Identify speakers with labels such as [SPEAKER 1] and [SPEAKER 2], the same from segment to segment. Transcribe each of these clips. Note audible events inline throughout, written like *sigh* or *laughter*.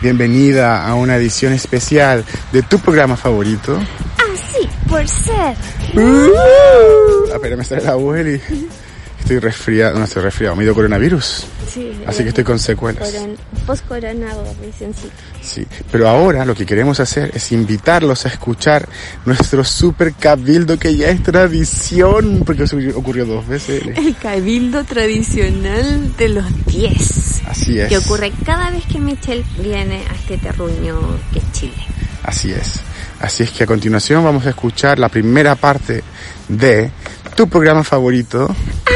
[SPEAKER 1] Bienvenida a una edición especial de tu programa favorito.
[SPEAKER 2] Así por ser.
[SPEAKER 1] Uh, espera, me sale la voz, Eli. Estoy resfriado, no estoy resfriado, me dio coronavirus.
[SPEAKER 2] Sí.
[SPEAKER 1] Así que estoy con secuelas.
[SPEAKER 2] Post-corona, sí.
[SPEAKER 1] Sí, pero ahora lo que queremos hacer es invitarlos a escuchar nuestro super cabildo que ya es tradición, porque eso ocurrió dos veces.
[SPEAKER 2] El cabildo tradicional de los 10.
[SPEAKER 1] Así es.
[SPEAKER 2] Que ocurre cada vez que Michelle viene a este terruño que es Chile.
[SPEAKER 1] Así es. Así es que a continuación vamos a escuchar la primera parte de tu programa favorito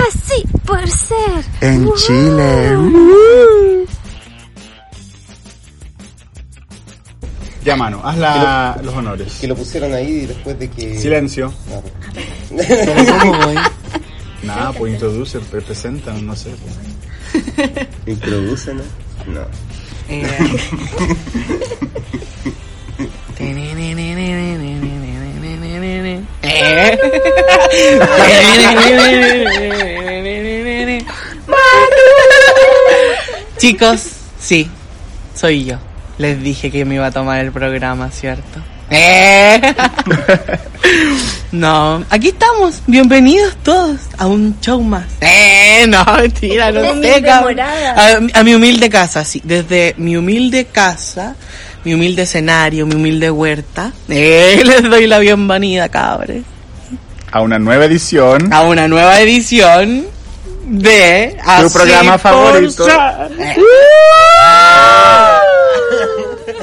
[SPEAKER 2] Así por ser.
[SPEAKER 1] en
[SPEAKER 2] Wow.
[SPEAKER 1] Chile. Ya, mano, haz la- los honores.
[SPEAKER 3] Que lo pusieron ahí después de que...
[SPEAKER 1] Silencio.
[SPEAKER 3] Ah,
[SPEAKER 1] ¿Cómo? *laughs* Nada, pues introduce, pre- presenta, no sé.
[SPEAKER 3] ¿Introducen? No. *laughs*
[SPEAKER 4] Chicos, sí, soy yo. Les dije que me iba a tomar el programa, ¿cierto? ¡Eh! No, aquí estamos. Bienvenidos todos a un show más. ¡Eh! No, mentira, no sé. A, a mi humilde casa, sí. Desde mi humilde casa, mi humilde escenario, mi humilde huerta. *laughs* ¡Eh! Les doy la bienvenida, cabres.
[SPEAKER 1] A una nueva edición.
[SPEAKER 4] A una nueva edición de...
[SPEAKER 1] Tu programa favorito.
[SPEAKER 4] Eh. *laughs*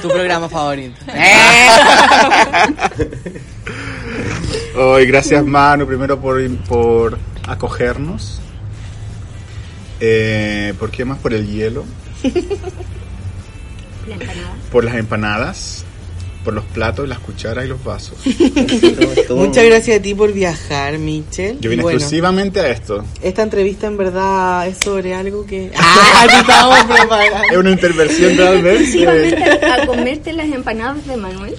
[SPEAKER 4] Tu programa favorito. *laughs*
[SPEAKER 1] Hoy, gracias, Manu, primero por, por acogernos. Eh, ¿Por qué más? Por el hielo. Por las empanadas. Por los platos, las cucharas y los vasos. *laughs*
[SPEAKER 4] Muchas gracias a ti por viajar, Michelle.
[SPEAKER 1] Yo vine
[SPEAKER 4] bueno,
[SPEAKER 1] exclusivamente a esto.
[SPEAKER 4] Esta entrevista en verdad es sobre algo que... *laughs* ¡Ah!
[SPEAKER 1] Es una intervención realmente.
[SPEAKER 2] A comerte las empanadas de Manuel.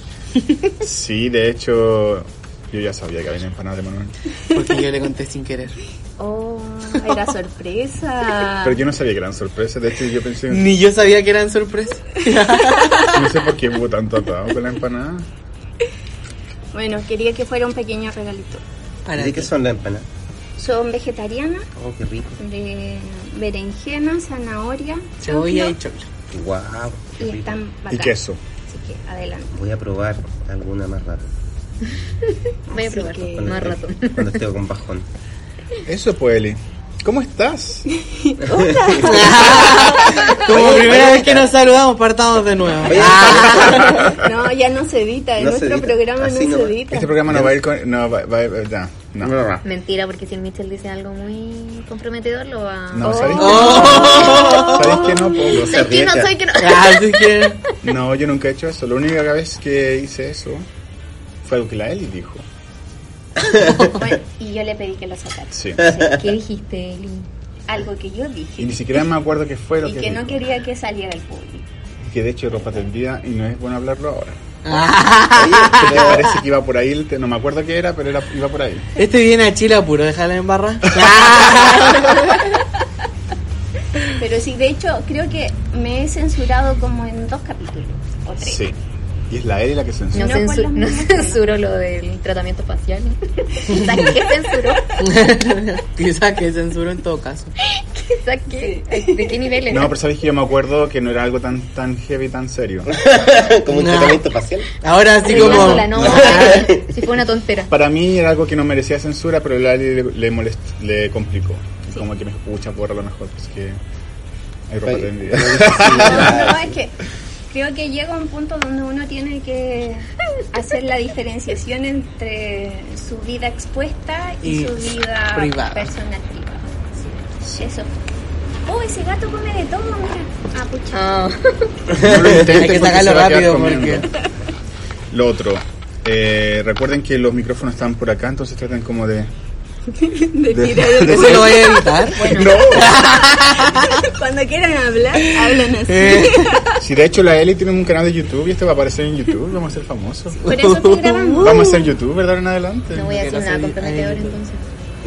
[SPEAKER 1] Sí, de hecho, yo ya sabía que había empanadas de Manuel.
[SPEAKER 4] Porque yo le conté sin querer. *laughs*
[SPEAKER 2] Oh, era sorpresa.
[SPEAKER 1] Pero yo no sabía que eran sorpresas. De hecho, yo pensé,
[SPEAKER 4] Ni yo sabía que eran sorpresas.
[SPEAKER 1] no sé por qué hubo tanto atado con la empanada.
[SPEAKER 2] Bueno, quería que fuera un pequeño regalito.
[SPEAKER 4] Para
[SPEAKER 3] ¿De qué son las empanadas?
[SPEAKER 2] Son vegetarianas,
[SPEAKER 3] Oh, qué rico.
[SPEAKER 2] de berenjena, zanahoria,
[SPEAKER 4] Cebolla y
[SPEAKER 2] choclo.
[SPEAKER 3] Wow, qué
[SPEAKER 2] y
[SPEAKER 3] rico.
[SPEAKER 2] están
[SPEAKER 1] Y queso.
[SPEAKER 2] Así que adelante.
[SPEAKER 3] Voy a probar alguna más rato.
[SPEAKER 2] Voy a probar
[SPEAKER 3] Cuando
[SPEAKER 2] más
[SPEAKER 3] esté-
[SPEAKER 2] rato.
[SPEAKER 3] Cuando esté con bajón. *laughs*
[SPEAKER 1] Eso, pues, Eli. ¿Cómo estás? *laughs* *laughs*
[SPEAKER 4] Como primera vez que nos saludamos, partamos de nuevo.
[SPEAKER 2] No, ya no se edita. En
[SPEAKER 3] No se
[SPEAKER 2] nuestro
[SPEAKER 3] edita.
[SPEAKER 2] programa
[SPEAKER 3] Así
[SPEAKER 2] no
[SPEAKER 3] no.
[SPEAKER 2] se edita.
[SPEAKER 1] Este programa no va a ir con... No, va, va- ya, no.
[SPEAKER 5] Mentira, porque si el Mitchell dice algo muy comprometedor, lo va
[SPEAKER 1] No,
[SPEAKER 2] Oh.
[SPEAKER 1] ¿sabéis que
[SPEAKER 4] Oh.
[SPEAKER 1] no? ¿Sabéis que no? po?
[SPEAKER 3] No se
[SPEAKER 5] Soy que no, soy que no.
[SPEAKER 4] Así que...
[SPEAKER 1] No, yo nunca he hecho eso. La única vez que hice eso fue algo que la Eli dijo.
[SPEAKER 2] Bueno, y yo le pedí que lo sacara.
[SPEAKER 1] Sí.
[SPEAKER 5] ¿Qué dijiste, Eli?
[SPEAKER 2] Algo que yo
[SPEAKER 1] Y
[SPEAKER 2] dije.
[SPEAKER 1] ni siquiera me acuerdo qué fue lo
[SPEAKER 2] Y
[SPEAKER 1] que,
[SPEAKER 2] que no
[SPEAKER 1] dijo.
[SPEAKER 2] quería que saliera al público.
[SPEAKER 1] Que de hecho ropa tendida y no es bueno hablarlo ahora.
[SPEAKER 4] Ah.
[SPEAKER 1] ¿Qué te parece que iba por ahí? No me acuerdo qué era, pero era, iba por ahí.
[SPEAKER 4] Este viene a Chile a puro, déjala en barra. *laughs*
[SPEAKER 2] Pero sí, de hecho, creo que me he censurado como en dos capítulos o tres.
[SPEAKER 1] Sí. Y es la Eli la que
[SPEAKER 5] No,
[SPEAKER 1] censura.
[SPEAKER 2] No,
[SPEAKER 5] censu- no censuro lo del tratamiento facial. ¿Sabes qué censuró? *laughs*
[SPEAKER 4] Quizás que censuró en todo caso.
[SPEAKER 5] ¿Sabes qué? ¿De qué nivel era?
[SPEAKER 1] No, pero sabéis que yo me acuerdo que no era algo tan tan heavy, tan serio. *laughs*
[SPEAKER 3] Como un
[SPEAKER 4] No.
[SPEAKER 3] tratamiento facial.
[SPEAKER 4] Ahora así como...
[SPEAKER 5] No. Si *laughs* fue una tontera.
[SPEAKER 1] Para mí era algo que no merecía censura, pero a Eli le, le, molest- le complicó. Como que me escucha por a lo mejor, pues que hay ropa tendida.
[SPEAKER 2] No, no, es que creo que llega un punto donde uno tiene que hacer la diferenciación entre su vida expuesta y,
[SPEAKER 4] Y
[SPEAKER 2] su vida
[SPEAKER 4] privada.
[SPEAKER 2] personal privada. Sí. Eso. Oh, ese gato come de todo, mira. Ah, pucha. *laughs*
[SPEAKER 1] No lo intentes
[SPEAKER 4] Hay que sacarlo rápido porque...
[SPEAKER 1] Lo otro. Eh, recuerden que los micrófonos están por acá, entonces traten como de... *laughs*
[SPEAKER 2] De
[SPEAKER 1] de- *laughs*
[SPEAKER 4] ¿Eso lo voy a evitar? *laughs*
[SPEAKER 1] No,
[SPEAKER 2] Cuando quieran hablar, hablan así.
[SPEAKER 4] Eh,
[SPEAKER 1] si de hecho la Eli tiene un canal de YouTube y este va a aparecer en YouTube, vamos a ser famosos.
[SPEAKER 2] Por eso grabando.
[SPEAKER 1] Vamos a ser YouTuber de ahora en adelante.
[SPEAKER 5] No voy a
[SPEAKER 4] no
[SPEAKER 5] nada comprometedor
[SPEAKER 4] ay,
[SPEAKER 5] entonces.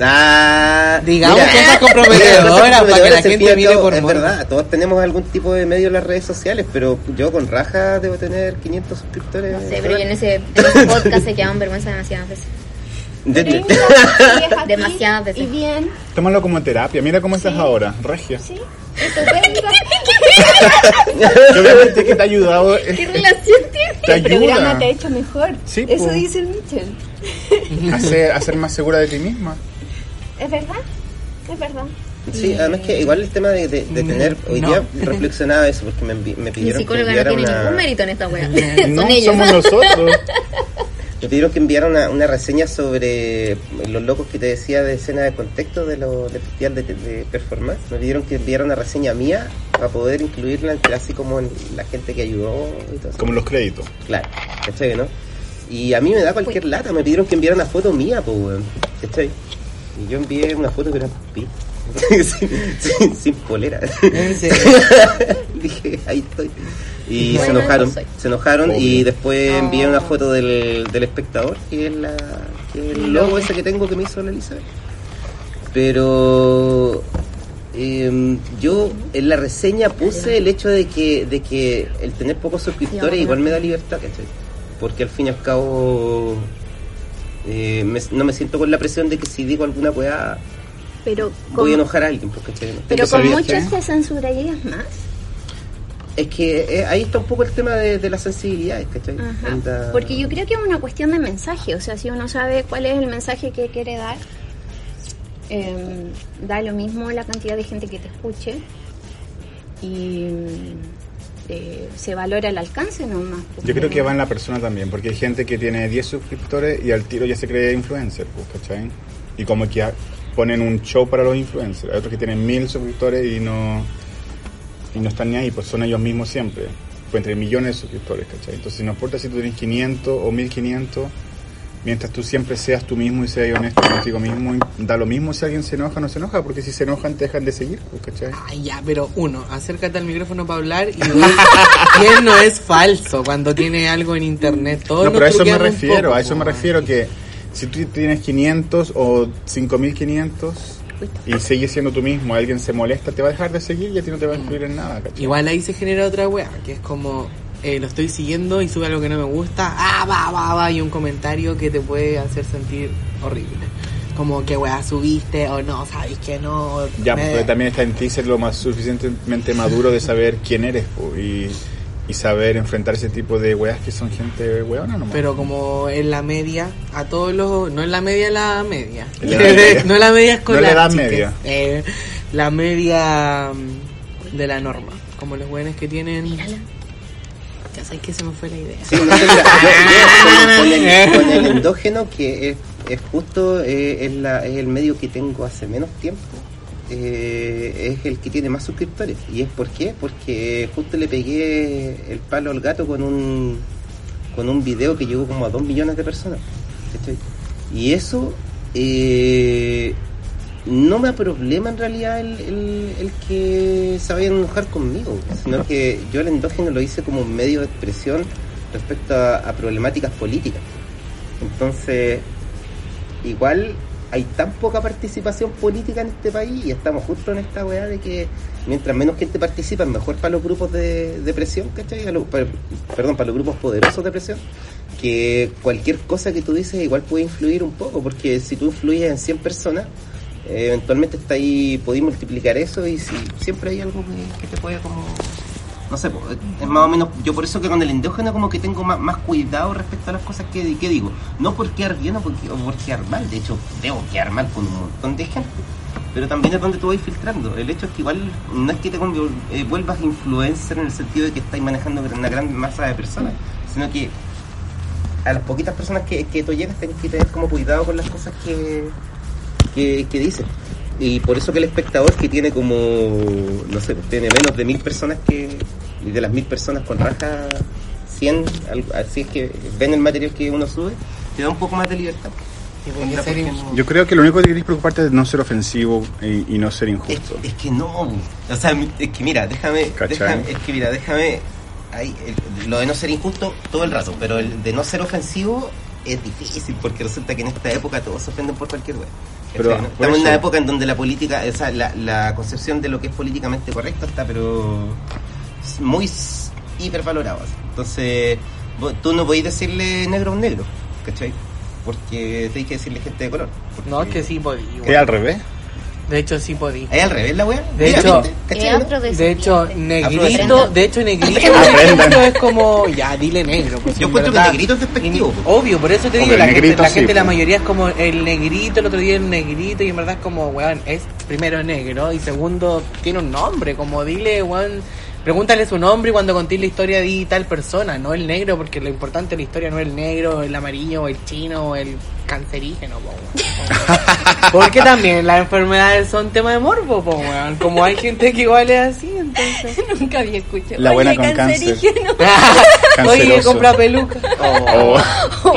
[SPEAKER 3] Ah,
[SPEAKER 4] Digamos
[SPEAKER 3] mira,
[SPEAKER 4] cosas comprometedoras para que la gente mire por
[SPEAKER 3] Es
[SPEAKER 4] morbo.
[SPEAKER 3] verdad, todos tenemos algún tipo de medio en las redes sociales, pero yo con raja debo tener 500 suscriptores.
[SPEAKER 5] No sé, pero yo en ese, en ese podcast se quedaban vergüenza demasiadas veces.
[SPEAKER 3] De- *laughs* de-
[SPEAKER 5] Demasiadas veces.
[SPEAKER 2] Y bien.
[SPEAKER 1] Tómalo como terapia. Mira cómo estás ahora, regia.
[SPEAKER 2] Sí.
[SPEAKER 1] Que *laughs* obviamente que te ha ayudado.
[SPEAKER 5] ¿Qué relación tiene?
[SPEAKER 1] Te
[SPEAKER 2] El programa
[SPEAKER 1] ayuda
[SPEAKER 2] te ha hecho mejor.
[SPEAKER 1] Sí,
[SPEAKER 2] Eso
[SPEAKER 1] po.
[SPEAKER 2] dice el Mitchell. *laughs*
[SPEAKER 1] ser más segura de ti misma.
[SPEAKER 2] Es verdad, es verdad.
[SPEAKER 3] Sí, además que igual el tema de, de- de tener, hoy
[SPEAKER 4] No.
[SPEAKER 3] día reflexionaba eso, porque me, me
[SPEAKER 5] Mi
[SPEAKER 3] pidieron que
[SPEAKER 5] psicóloga no
[SPEAKER 3] enviara
[SPEAKER 5] tiene
[SPEAKER 3] una,
[SPEAKER 5] ningún mérito en esta wea.
[SPEAKER 1] No
[SPEAKER 5] Son ellos.
[SPEAKER 1] somos nosotros.
[SPEAKER 3] Me pidieron que enviara una, una reseña sobre los locos que te decía de escena de contexto de lo, del festival de, de performance. Me pidieron que enviara una reseña mía para poder incluirla entre así como en la gente que ayudó y todo eso.
[SPEAKER 1] Como los créditos.
[SPEAKER 3] Claro, ¿cachai, no? Y a mí me da cualquier lata, me pidieron que enviara una foto mía, pues, weón, ¿cachai? Y yo envié una foto que era pi, *laughs* sin, sin- sin polera. *laughs* Dije, ahí estoy. Y
[SPEAKER 5] Bueno,
[SPEAKER 3] se enojaron, se enojaron y después
[SPEAKER 4] Oh.
[SPEAKER 3] envié una foto del, del espectador, que es, la, que es el logo ese que tengo que me hizo la Elizabeth. Pero em, yo en la reseña puse el hecho de que, de que el tener pocos suscriptores igual me da libertad, ¿cachai? Porque al fin y al cabo eh, me- no me siento con la presión de que si digo alguna weá
[SPEAKER 2] Pero
[SPEAKER 3] voy a enojar a alguien, ¿cachai?
[SPEAKER 2] pero
[SPEAKER 1] ¿Tú
[SPEAKER 2] con muchos
[SPEAKER 1] que?
[SPEAKER 2] te censurarías más.
[SPEAKER 3] Es que eh, ahí está un poco el tema de, de las sensibilidades, ¿cachai?
[SPEAKER 2] Porque yo creo que es una cuestión de mensaje. O sea, si uno sabe cuál es el mensaje que quiere dar, eh, da lo mismo la cantidad de gente que te escuche y eh, se valora el alcance nomás.
[SPEAKER 1] Yo creo que va en la persona también, porque hay gente que tiene 10 suscriptores y al tiro ya se cree influencer, pues, ¿cachai? Y como que ponen un show para los influencers. Hay otros que tienen 1000 suscriptores y no, y no están ni ahí, pues son ellos mismos siempre. Pues entre millones de suscriptores, ¿cachai? Entonces no importa si tú tienes 500 o 1500, mientras tú siempre seas tú mismo y seas honesto contigo mismo, da lo mismo si alguien se enoja o no se enoja, porque si se enojan te dejan de seguir, pues, ¿cachai?
[SPEAKER 4] Ay, ya, pero uno, acércate al micrófono para hablar y dos, *laughs* quién no es falso cuando tiene algo en internet. Todos
[SPEAKER 1] No, pero a eso me refiero,
[SPEAKER 4] poco,
[SPEAKER 1] a eso me refiero que si tú tienes 500 o 5500 y sigues siendo tú mismo, alguien se molesta, te va a dejar de seguir y a ti no te va a influir en nada, ¿cachai?
[SPEAKER 4] Igual ahí se genera otra wea, que es como, eh, lo estoy siguiendo y sube algo que no me gusta, ah, va, va, va, y un comentario que te puede hacer sentir horrible. Como que wea subiste o no, sabes que no.
[SPEAKER 1] Ya,
[SPEAKER 4] me-
[SPEAKER 1] pero también está en ti ser lo más suficientemente maduro de saber quién eres po, y, y saber enfrentar ese tipo de weas que son gente weona nomás.
[SPEAKER 4] Pero como en la media, a todos los... No en la media, la media.
[SPEAKER 1] En la media.
[SPEAKER 4] no en la media escolar.
[SPEAKER 1] No en la media.
[SPEAKER 4] Eh, la media mm, de la norma. Como los buenos que tienen... Ya sabes que se me fue la idea.
[SPEAKER 3] Sí, no sé, mira, yo- yo con, con el, con el endógeno, que es, es justo eh, es, la- es el medio que tengo hace menos tiempo, eh, es el que tiene más suscriptores. ¿Y es por qué? Porque justo le pegué el palo al gato con un, con un video que llegó como a 2 millones de personas. Y eso eh, no me problema en realidad el, el, que se vayan a enojar conmigo, sino que yo el endógeno lo hice como un medio de expresión respecto a problemáticas políticas. Entonces, igual hay tan poca participación política en este país y estamos justo en esta weá de que mientras menos gente participa mejor para los grupos de, presión, ¿cachai? Para- perdón, para los grupos poderosos de presión, que cualquier cosa que tú dices igual puede influir un poco, porque si tú influyes en 100 personas, eventualmente está ahí, podéis multiplicar eso y si siempre hay algo que, te puede como... No sé, es más o menos, yo por eso que con el endógeno como que tengo más, más cuidado respecto a las cosas que, que digo. No por quedar bien o por, o por quedar mal, de hecho debo quedar mal con un montón de gente. Pero también es donde tú vas filtrando. El hecho es que igual no es que te eh, vuelvas influencer en el sentido de que estás manejando una gran masa de personas, sino que a las poquitas personas que, que tú llegas tienes que tener como cuidado con las cosas que, que, que dices. Y por eso que el espectador que tiene como, no sé, tiene menos de mil personas que, y de las mil personas con raja confíen, al- así es que ven el material que uno sube, te da un poco más de libertad.
[SPEAKER 1] Yo creo que lo único que tienes que preocuparte es no ser ofensivo y, y no ser injusto.
[SPEAKER 3] es que no, o sea, es que mira, déjame, déjame- es que mira, déjame, ahí, el- lo de no ser injusto todo el rato, pero el de no ser ofensivo es difícil porque resulta que en esta época todos se ofenden por cualquier
[SPEAKER 1] por
[SPEAKER 3] Estamos en una época en donde la política, o sea, la, la concepción de lo que es políticamente correcto está, pero muy s- hipervalorado. así. Entonces, vos- tú no podés decirle negro a un negro, ¿cachai? Porque tenés que decirle gente de color. porque-
[SPEAKER 4] No, es que sí podí.
[SPEAKER 1] ¿Es
[SPEAKER 4] weón.
[SPEAKER 1] al revés?
[SPEAKER 4] De hecho, sí podí.
[SPEAKER 3] Es al revés la wea.
[SPEAKER 4] De hecho-. De hecho, negrito, de hecho, negrito, *laughs* *laughs* es como, ya, dile negro. pues,
[SPEAKER 3] Yo
[SPEAKER 4] en
[SPEAKER 3] encuentro que negrito es despectivo.
[SPEAKER 4] Y- Obvio, por eso te digo, la gente, la,
[SPEAKER 1] sí,
[SPEAKER 4] gente la mayoría es como el negrito, el otro día el negrito, y en verdad es como, weón, es primero negro, y segundo, tiene un nombre, como dile, weón, pregúntale su nombre y cuando conté la historia di tal persona, no el negro, porque lo importante de la historia no es el negro, el amarillo, el chino, o el cancerígeno, po, weón. *laughs* Porque también las enfermedades son tema de morbo, po, weón. Como hay gente que igual es así, entonces. *laughs*
[SPEAKER 5] Nunca había escuchado.
[SPEAKER 1] La buena
[SPEAKER 5] Oye,
[SPEAKER 1] con cáncer.
[SPEAKER 5] cancerígeno. *laughs*
[SPEAKER 4] Oye, compra peluca.
[SPEAKER 1] Oh.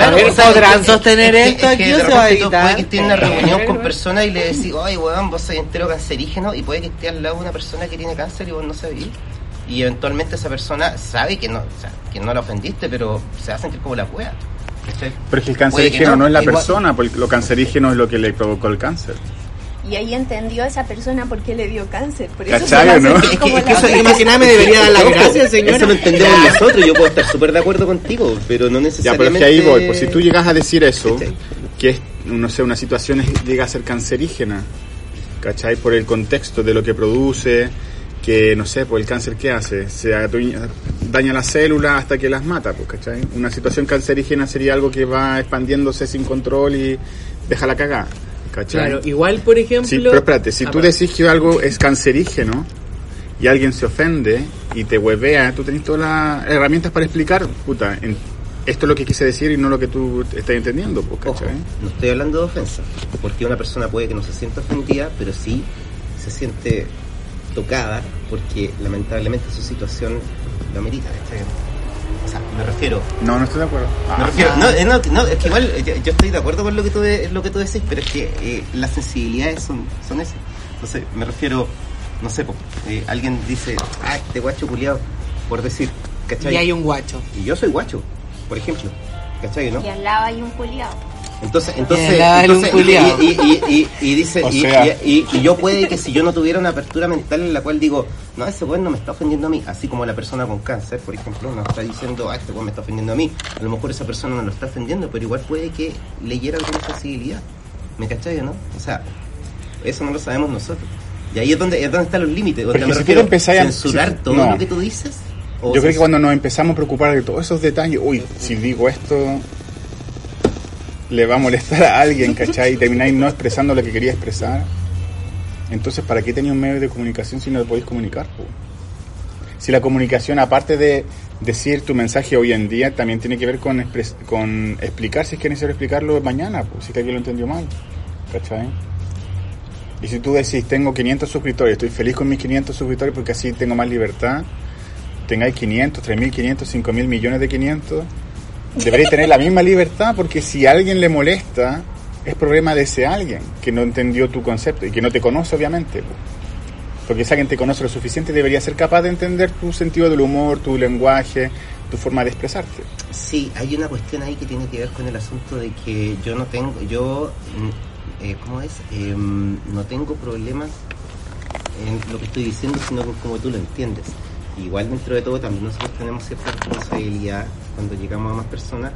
[SPEAKER 4] A ver,
[SPEAKER 3] o sea,
[SPEAKER 4] ¿podrán
[SPEAKER 3] es-
[SPEAKER 4] sostener
[SPEAKER 3] es que-
[SPEAKER 4] esto
[SPEAKER 3] es
[SPEAKER 4] aquí
[SPEAKER 3] que
[SPEAKER 4] o
[SPEAKER 3] de
[SPEAKER 4] se va a editar?
[SPEAKER 3] Puede que estés en una reunión con personas y le decís, oye, weón, vos sois entero cancerígeno y puede que esté al lado de una persona que tiene cáncer y vos no sabís. Y eventualmente esa persona sabe que no, o sea, que no la ofendiste, pero se hacen que es como la wea. ¿cachai?
[SPEAKER 1] Pero es que el cancerígeno no, es la
[SPEAKER 3] igual-
[SPEAKER 1] persona, porque lo cancerígeno es lo que le provocó el cáncer.
[SPEAKER 2] Y ahí entendió a esa persona por qué le dio cáncer. Por eso
[SPEAKER 1] ¿Cachai,
[SPEAKER 2] se va a
[SPEAKER 1] o no?
[SPEAKER 2] sentir
[SPEAKER 3] Es que- es que eso-
[SPEAKER 2] wea.
[SPEAKER 4] Más que nada me debería dar las gracias, señora.
[SPEAKER 3] Eso lo entendemos nosotros, yo puedo estar súper de acuerdo contigo, pero no
[SPEAKER 1] Ya,
[SPEAKER 3] necesariamente...
[SPEAKER 1] pero es que ahí voy. Pues si tú llegas a decir eso,
[SPEAKER 3] ¿Cachai?
[SPEAKER 1] que es, no sé, una situación es- llega a ser cancerígena, ¿cachai? Por el contexto de lo que produce, que, no sé, pues el cáncer, ¿qué hace? Se daña las células hasta que las mata, pues, ¿cachai? Una situación cancerígena sería algo que va expandiéndose sin control y deja la cagada, ¿cachai?
[SPEAKER 4] Claro, igual, por ejemplo.
[SPEAKER 1] Sí, pero espérate, si
[SPEAKER 4] Ah,
[SPEAKER 1] tú decís que algo es cancerígeno y alguien se ofende y te huevea, tú tenés todas las herramientas para explicar, puta, en- esto es lo que quise decir y no lo que tú estás entendiendo, pues,
[SPEAKER 3] Ojo,
[SPEAKER 1] ¿cachai?
[SPEAKER 3] no estoy hablando de ofensa, porque una persona puede que no se sienta ofendida, pero sí se siente tocada, porque lamentablemente su situación lo amerita. ¿cachai? O sea, me refiero,
[SPEAKER 1] No, no estoy de acuerdo.
[SPEAKER 3] me
[SPEAKER 1] Ah,
[SPEAKER 3] refiero, no, eh, no, no, es que igual eh, yo, yo estoy de acuerdo con lo que tú, de- lo que tú decís, pero es que eh, las sensibilidades son, son esas. Entonces, me refiero, no sé, po, eh, alguien dice, ah, este guacho culiado, por decir, ¿cachai?
[SPEAKER 4] Y hay un guacho.
[SPEAKER 3] Y yo soy guacho, por ejemplo, ¿cachai, no?
[SPEAKER 2] Y al lado hay un culiado.
[SPEAKER 3] Entonces, entonces, entonces, y, y, y, y, y dice,
[SPEAKER 1] O
[SPEAKER 3] y,
[SPEAKER 1] sea.
[SPEAKER 3] y- y- y yo puede que si yo no tuviera una apertura mental en la cual digo, no, ese weón no me está ofendiendo a mí, así como la persona con cáncer, por ejemplo, no está diciendo, ah, este weón me está ofendiendo a mí, a lo mejor esa persona no lo está ofendiendo, pero igual puede que leyera alguna sensibilidad, ¿me cachai o no? O sea, eso no lo sabemos nosotros. Y ahí es donde, es donde están los límites, donde
[SPEAKER 1] Pero
[SPEAKER 3] me
[SPEAKER 1] si
[SPEAKER 3] refiero,
[SPEAKER 1] empezáis a-
[SPEAKER 3] censurar
[SPEAKER 1] si-
[SPEAKER 3] todo
[SPEAKER 1] no.
[SPEAKER 3] lo que tú dices. o
[SPEAKER 1] Yo creo que cuando nos empezamos a preocupar de todos esos detalles, uy, si digo esto, le va a molestar a alguien, ¿cachai? Y termináis no expresando lo que quería expresar. Entonces, ¿para qué tenía un medio de comunicación si no lo podéis comunicar? Si la comunicación, aparte de decir tu mensaje hoy en día, también tiene que ver con, explicar si es que es necesario explicarlo mañana, si es que alguien lo entendió mal, ¿cachai? Y si tú decís, tengo 500 suscriptores, estoy feliz con mis 500 suscriptores porque así tengo más libertad, tengáis 500, 3.500, 5.000 millones de 500, deberéis tener la misma libertad porque si alguien le molesta, es problema de ese alguien que no entendió tu concepto y que no te conoce obviamente. po. Porque si alguien te conoce lo suficiente, debería ser capaz de entender tu sentido del humor, tu lenguaje, tu forma de expresarte.
[SPEAKER 3] Sí, hay una cuestión ahí que tiene que ver con el asunto de que yo no tengo, yo, mm, eh, ¿cómo es? Em, no tengo problemas en lo que estoy diciendo, sino con cómo tú lo entiendes. Igual dentro de todo también nosotros tenemos cierta responsabilidad cuando llegamos a más personas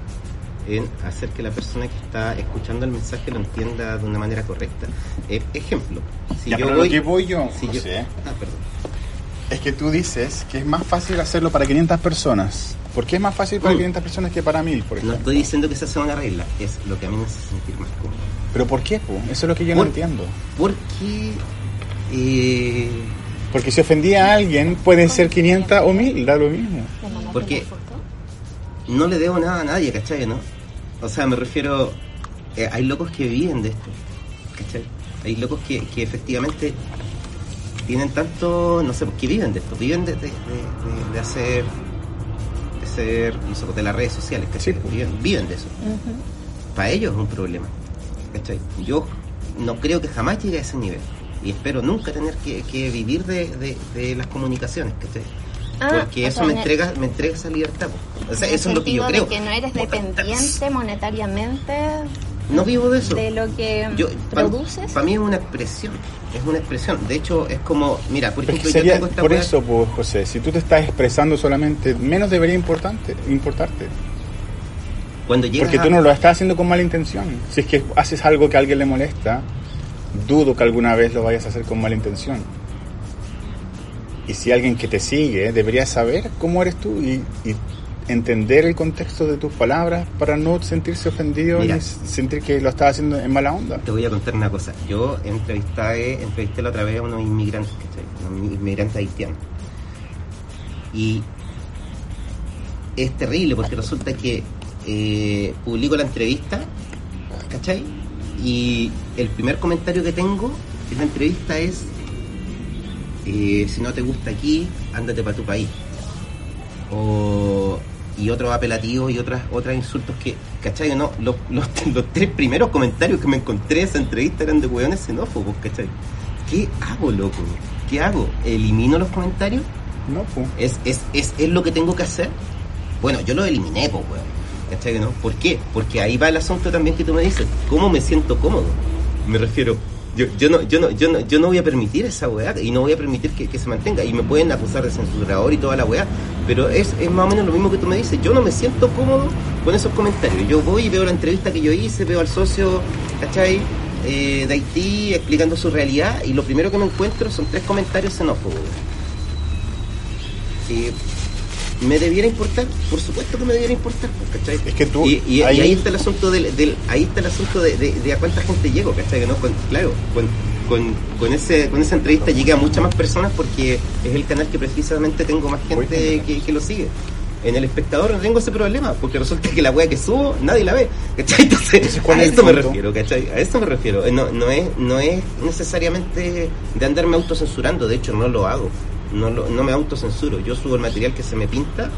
[SPEAKER 3] en hacer que la persona que está escuchando el mensaje lo entienda de una manera correcta. Eh, ejemplo, si
[SPEAKER 1] Ya,
[SPEAKER 3] yo
[SPEAKER 1] pero lo
[SPEAKER 3] voy...
[SPEAKER 1] que voy yo,
[SPEAKER 3] si yo- ah, perdón.
[SPEAKER 1] es que tú dices que es más fácil hacerlo para 500 personas. ¿Por qué es más fácil para
[SPEAKER 3] Mm.
[SPEAKER 1] 500 personas que para 1000, por
[SPEAKER 3] No estoy diciendo que esa sea una regla, es lo que a mí me hace sentir más cómodo.
[SPEAKER 1] ¿Pero por qué? po? Eso es lo que yo no entiendo.
[SPEAKER 3] Porque eh,
[SPEAKER 1] Porque si ofendía a alguien, puede ser 500 o 1000, da lo mismo.
[SPEAKER 3] Porque no le debo nada a nadie, ¿cachai? ¿no? O sea, me refiero, eh, hay locos que viven de esto, ¿cachai? Hay locos que, que efectivamente tienen tanto, no sé, que viven de esto, viven de, de, de- de- de hacer, de ser, no sé, de las redes sociales, ¿cachai?
[SPEAKER 1] Sí, pues.
[SPEAKER 3] viven, viven de eso. Para ellos es un problema, ¿cachai? Yo no creo que jamás llegue a ese nivel. Y espero nunca tener que, que vivir de, de- de las comunicaciones, ¿cachai?
[SPEAKER 2] Ah,
[SPEAKER 3] Porque eso me entrega, me entrega esa libertad. po. O sea, eso es lo que yo creo.
[SPEAKER 2] de que no eres dependiente monetariamente
[SPEAKER 3] No vivo de eso.
[SPEAKER 2] de lo que
[SPEAKER 3] Yo, Para
[SPEAKER 2] produces.
[SPEAKER 3] mí es una expresión, es una expresión. De hecho, es como, mira, por
[SPEAKER 1] Es que
[SPEAKER 3] ejemplo, yo
[SPEAKER 1] sería,
[SPEAKER 3] tengo esta
[SPEAKER 1] por eso, pues, José, si tú te estás expresando solamente, menos debería importante, importarte.
[SPEAKER 3] cuando
[SPEAKER 1] Porque
[SPEAKER 3] a-
[SPEAKER 1] tú no lo estás haciendo con mala intención. Si es que haces algo que a alguien le molesta, dudo que alguna vez lo vayas a hacer con mala intención. Y si alguien que te sigue debería saber cómo eres tú y, y entender el contexto de tus palabras para no sentirse ofendido
[SPEAKER 3] Mira.
[SPEAKER 1] ni sentir que lo estás haciendo en mala onda.
[SPEAKER 3] Te voy a contar una cosa. Yo entrevisté, entrevisté la otra vez a unos inmigrantes. Unos inmigrantes haitianos. Y es terrible porque resulta que eh, publico la entrevista, ¿cachai? Y el primer comentario que tengo en la entrevista es, eh, si no te gusta aquí, ándate para tu país. O, y otros apelativos y otras otros insultos que, ¿cachai? No, los, los, *laughs* los tres primeros comentarios que me encontré en esa entrevista eran de hueones xenófobos, ¿cachai? ¿Qué hago, loco? ¿Qué hago? ¿Elimino los comentarios?
[SPEAKER 1] No, pues.
[SPEAKER 3] ¿Es, es, es, es lo que tengo que hacer? Bueno, yo lo eliminé, pues, weón. ¿Cachai? ¿No? ¿Por qué? Porque ahí va el asunto también que tú me dices. ¿Cómo me siento cómodo? Me refiero, yo, yo, no, yo, no, yo, no, yo no voy a permitir esa weá y no voy a permitir que, que se mantenga. Y me pueden acusar de censurador y toda la weá. Pero es, es más o menos lo mismo que tú me dices. Yo no me siento cómodo con esos comentarios. Yo voy y veo la entrevista que yo hice, veo al socio, ¿cachai? Eh, de Haití explicando su realidad y lo primero que me encuentro son tres comentarios xenófobos. Eh, ¿Me debiera importar? Por supuesto que me debiera importar, ¿cachai?
[SPEAKER 1] Es que tú-
[SPEAKER 3] Y, y- y
[SPEAKER 1] ahí-
[SPEAKER 3] está el asunto del, del- ahí está el asunto de, de- de a cuánta gente llego, ¿cachai? ¿No? Con- claro, con, con, con ese, con esa entrevista llegué a muchas más personas porque es el canal que precisamente tengo más gente que, que lo sigue. En el espectador no tengo ese problema, porque resulta que la wea que subo nadie la ve, ¿cachai? Entonces,
[SPEAKER 1] Entonces, ¿cuál
[SPEAKER 3] a eso me refiero, ¿cachai? A eso me refiero. Eh, No, no, es, no es necesariamente de andarme autocensurando, de hecho no lo hago. No, lo- no me autocensuro, yo subo el material que se me pinta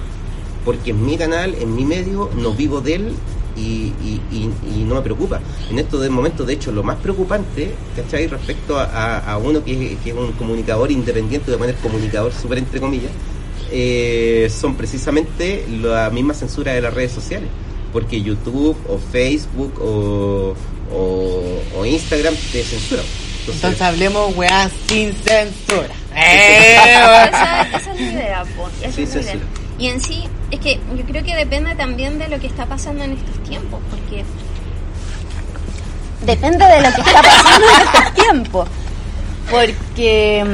[SPEAKER 3] porque es mi canal, es mi medio, no vivo de él y, y- y- no me preocupa. En estos de momentos, de hecho, lo más preocupante, ¿cachai? Respecto a, a- uno que que es un comunicador independiente, a poner comunicador súper entre comillas, eh, son precisamente la misma censura de las redes sociales. Porque YouTube o Facebook o, o- o Instagram te censuran. Entonces,
[SPEAKER 4] Entonces hablemos weá sin censura. *laughs*
[SPEAKER 2] esa, esa es la idea, po, esa
[SPEAKER 3] Sí,
[SPEAKER 2] es la
[SPEAKER 3] sí,
[SPEAKER 2] idea.
[SPEAKER 3] sí.
[SPEAKER 2] Y en sí, es que yo creo que depende también de lo que está pasando en estos tiempos, porque depende de lo que está pasando en estos tiempos, porque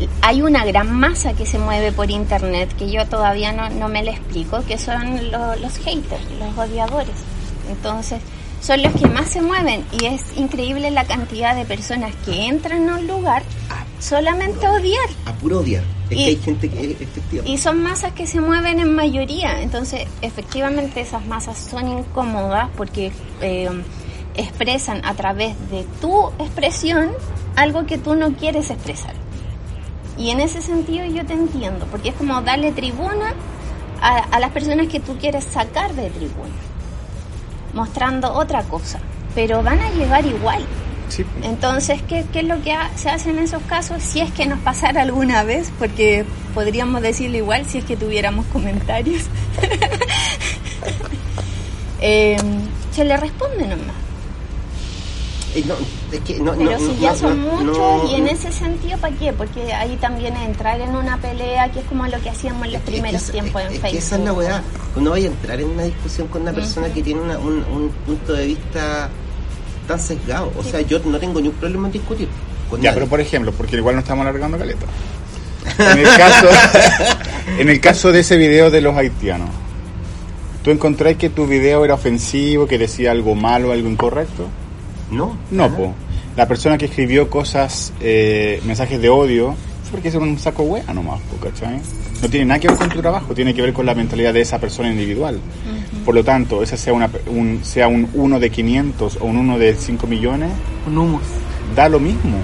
[SPEAKER 2] mm, hay una gran masa que se mueve por internet que yo todavía no, no me la explico, que son lo- los haters, los odiadores. Entonces, son los que más se mueven y es increíble la cantidad de personas que entran a un lugar solamente a odiar.
[SPEAKER 3] a puro odiar. Es
[SPEAKER 2] Y-
[SPEAKER 3] que hay gente que es.
[SPEAKER 2] Y son masas que se mueven en mayoría, entonces efectivamente esas masas son incómodas porque eh, expresan a través de tu expresión algo que tú no quieres expresar. Y en ese sentido yo te entiendo, porque es como darle tribuna a, a las personas que tú quieres sacar de tribuna, mostrando otra cosa, pero van a llegar igual.
[SPEAKER 1] Sí, pues.
[SPEAKER 2] Entonces, ¿qué, qué es lo que ha- se hace en esos casos? Si es que nos pasara alguna vez, porque podríamos decirlo igual si es que tuviéramos comentarios. *laughs* Eh, se le responde nomás.
[SPEAKER 3] Eh, no, es que no,
[SPEAKER 2] Pero
[SPEAKER 3] no,
[SPEAKER 2] si
[SPEAKER 3] no,
[SPEAKER 2] ya
[SPEAKER 3] no,
[SPEAKER 2] son
[SPEAKER 3] no,
[SPEAKER 2] muchos,
[SPEAKER 3] no,
[SPEAKER 2] y en ese sentido, ¿para qué? Porque ahí también entrar en una pelea, que es como lo que hacíamos en los primeros
[SPEAKER 3] es que-
[SPEAKER 2] tiempos
[SPEAKER 3] es,
[SPEAKER 2] en
[SPEAKER 3] es
[SPEAKER 2] Facebook.
[SPEAKER 3] que esa es la weá. Uno vaya a entrar en una discusión con una persona que tiene una- un, un punto de vista tan sesgado. O
[SPEAKER 2] Sí.
[SPEAKER 3] sea, yo no tengo ningún problema en discutir. Con
[SPEAKER 1] Ya,
[SPEAKER 3] nadie.
[SPEAKER 1] pero por ejemplo, porque igual no estamos alargando caleta. En el caso, *laughs* en el caso de ese video de los haitianos, ¿tú encontrás que tu video era ofensivo, que decía algo malo, algo incorrecto?
[SPEAKER 3] No,
[SPEAKER 1] No, po. La persona que escribió cosas, eh, mensajes de odio, fue porque es un saco wea nomás, ¿cachai? No tiene nada que ver con tu trabajo, tiene que ver con la mentalidad de esa persona individual. Por lo tanto, ese sea, una, un, sea un 1 de 500 o un 1 de 5 millones,
[SPEAKER 4] Un humus.
[SPEAKER 1] da lo mismo.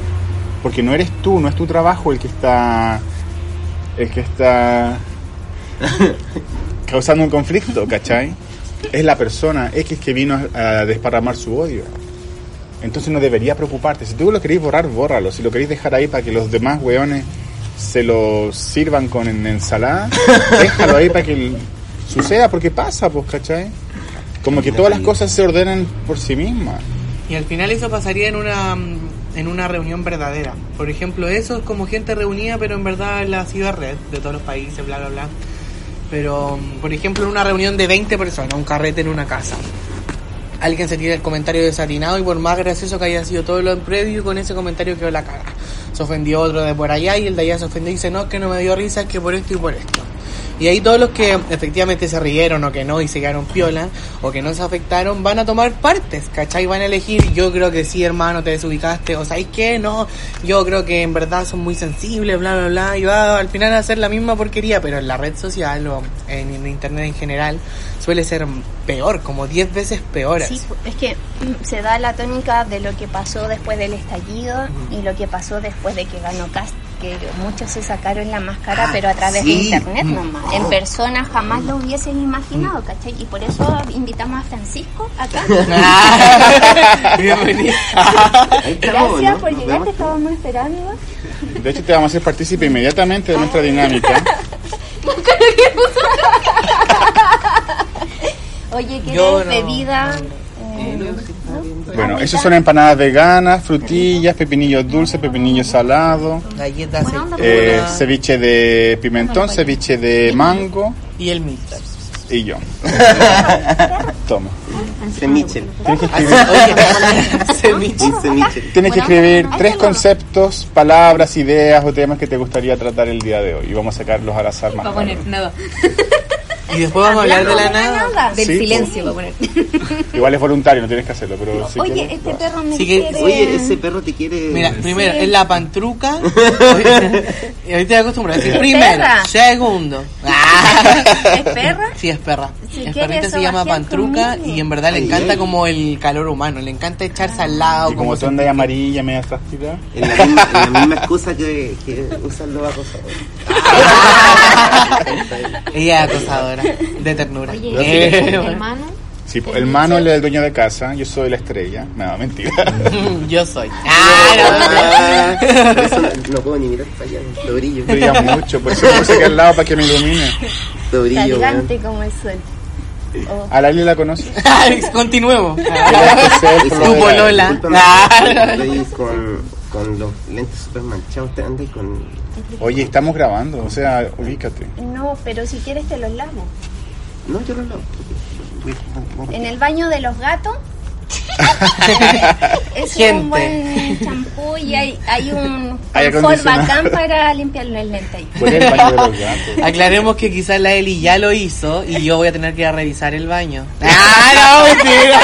[SPEAKER 1] Porque no eres tú, no es tu trabajo el que está. El que está. *laughs* causando un conflicto, ¿cachai? Es la persona X que vino a, a desparramar su odio. Entonces no debería preocuparte. Si tú lo queréis borrar, bórralo. Si lo queréis dejar ahí para que los demás weones se lo sirvan con en ensalada, *laughs* déjalo ahí para que suceda, porque pasa, pues, ¿cachai? Como que todas las cosas se ordenan por sí mismas.
[SPEAKER 4] Y al final eso pasaría en una mm, en una reunión verdadera. Por ejemplo, eso es como gente reunida, pero en verdad en la ciudad red de todos los países, bla, bla, bla. Pero, mm, por ejemplo, en una reunión de 20 personas, un carrete en una casa. Alguien se tira el comentario desatinado y por más gracioso que haya sido todo lo previo, con ese comentario quedó la cara. Se ofendió otro de por allá y el de allá se ofendió y dice, no, es que no me dio risa, es que por esto y por esto. Y ahí todos los que efectivamente se rieron o que no y se quedaron piola o que no se afectaron van a tomar partes, ¿cachai? Van a elegir, yo creo que sí, hermano, te desubicaste, o ¿sabéis qué? No, yo creo que en verdad son muy sensibles, bla, bla, bla, y va al final a hacer la misma porquería, pero en la red social o en, en internet en general suele ser peor, como 10 veces peor.
[SPEAKER 2] Sí, es que se da la tónica de lo que pasó después del estallido y lo que pasó después de que ganó Cast, que muchos se sacaron la máscara,
[SPEAKER 4] Ah,
[SPEAKER 2] pero a través
[SPEAKER 4] sí.
[SPEAKER 2] de internet
[SPEAKER 4] Mm.
[SPEAKER 2] nomás. En persona jamás lo hubiesen imaginado, ¿cachai? Y por eso invitamos a Francisco acá. *laughs*
[SPEAKER 4] Bienvenido.
[SPEAKER 2] Gracias
[SPEAKER 3] ¿no?
[SPEAKER 2] por llegar, te estábamos esperando.
[SPEAKER 1] De hecho, te vamos a hacer partícipe inmediatamente de nuestra dinámica. *laughs* *laughs*
[SPEAKER 2] Oye, ¿quieres
[SPEAKER 4] no-
[SPEAKER 2] bebida?
[SPEAKER 4] Eh,
[SPEAKER 1] Bueno, esos son empanadas veganas, frutillas, pepinillos dulces, pepinillos salados,
[SPEAKER 4] Galletas
[SPEAKER 1] eh, ceviche de pimentón, ceviche de mango
[SPEAKER 4] y el mister.
[SPEAKER 1] y yo. *laughs* Toma.
[SPEAKER 3] Semichel.
[SPEAKER 1] Tienes que escribir, *laughs* tienes que escribir tres conceptos, palabras, ideas o temas que te gustaría tratar el día de hoy. Y vamos a sacarlos al azar más
[SPEAKER 5] Va a poner nada. *laughs*
[SPEAKER 4] Y después vamos a hablar de la nada.
[SPEAKER 5] Del
[SPEAKER 1] Sí,
[SPEAKER 5] silencio va a poner. *laughs*
[SPEAKER 1] Igual es voluntario, no tienes que hacerlo, pero si
[SPEAKER 2] Oye,
[SPEAKER 1] quieres,
[SPEAKER 2] este perro me
[SPEAKER 4] Sí que-
[SPEAKER 2] quiere...
[SPEAKER 3] Oye, ese perro te quiere.
[SPEAKER 4] Mira, primero
[SPEAKER 2] Sí.
[SPEAKER 4] es la pantruca. *laughs* y ahorita *laughs* te acostumbras a decir primero,
[SPEAKER 2] perra.
[SPEAKER 4] segundo. *laughs*
[SPEAKER 2] ¿Es perra?
[SPEAKER 4] Sí, es perra.
[SPEAKER 2] Si
[SPEAKER 4] perrito se llama Pantruca
[SPEAKER 2] conmigo.
[SPEAKER 4] y en verdad le encanta
[SPEAKER 3] ay.
[SPEAKER 4] como el calor humano, le encanta echarse al lado.
[SPEAKER 1] Y como tú andas amarilla, media tráspida.
[SPEAKER 3] En la misma, en la misma excusa que, que usan los acosadores. *laughs*
[SPEAKER 4] Ella es acosadora, de ternura.
[SPEAKER 5] Oye,
[SPEAKER 4] Eh, bueno.
[SPEAKER 5] hermano.
[SPEAKER 1] Sí, pues, el mano es el dueño de casa, yo soy la estrella. No, mentira. *laughs*
[SPEAKER 4] Yo soy. *laughs*
[SPEAKER 3] Ah, por eso *laughs* no, no puedo ni mirar para allá. Lo brillo.
[SPEAKER 1] Brilla mucho, por eso me puse aquí al lado para que me ilumine.
[SPEAKER 3] Lo brillo.
[SPEAKER 2] Cargante como el sol. Oh.
[SPEAKER 1] ¿A Lali la conoces?
[SPEAKER 4] Continuemos. Tu polola.
[SPEAKER 3] Con, con los lentes super manchados. Te andas con.
[SPEAKER 1] Oye, estamos grabando, o sea, ubícate.
[SPEAKER 2] No, pero si quieres te los lavo.
[SPEAKER 3] No, yo no lo.
[SPEAKER 2] En el baño de los gatos *laughs* es
[SPEAKER 4] Gente.
[SPEAKER 2] un buen champú y hay, hay un
[SPEAKER 1] Hay
[SPEAKER 2] confort bacán para limpiarle el lente ahí.
[SPEAKER 1] ¿Cuál es el baño de los gatos?
[SPEAKER 4] Aclaremos que quizás la Eli ya lo hizo y yo voy a tener que ir a revisar el baño. *laughs* ¡Ah, no! mentira!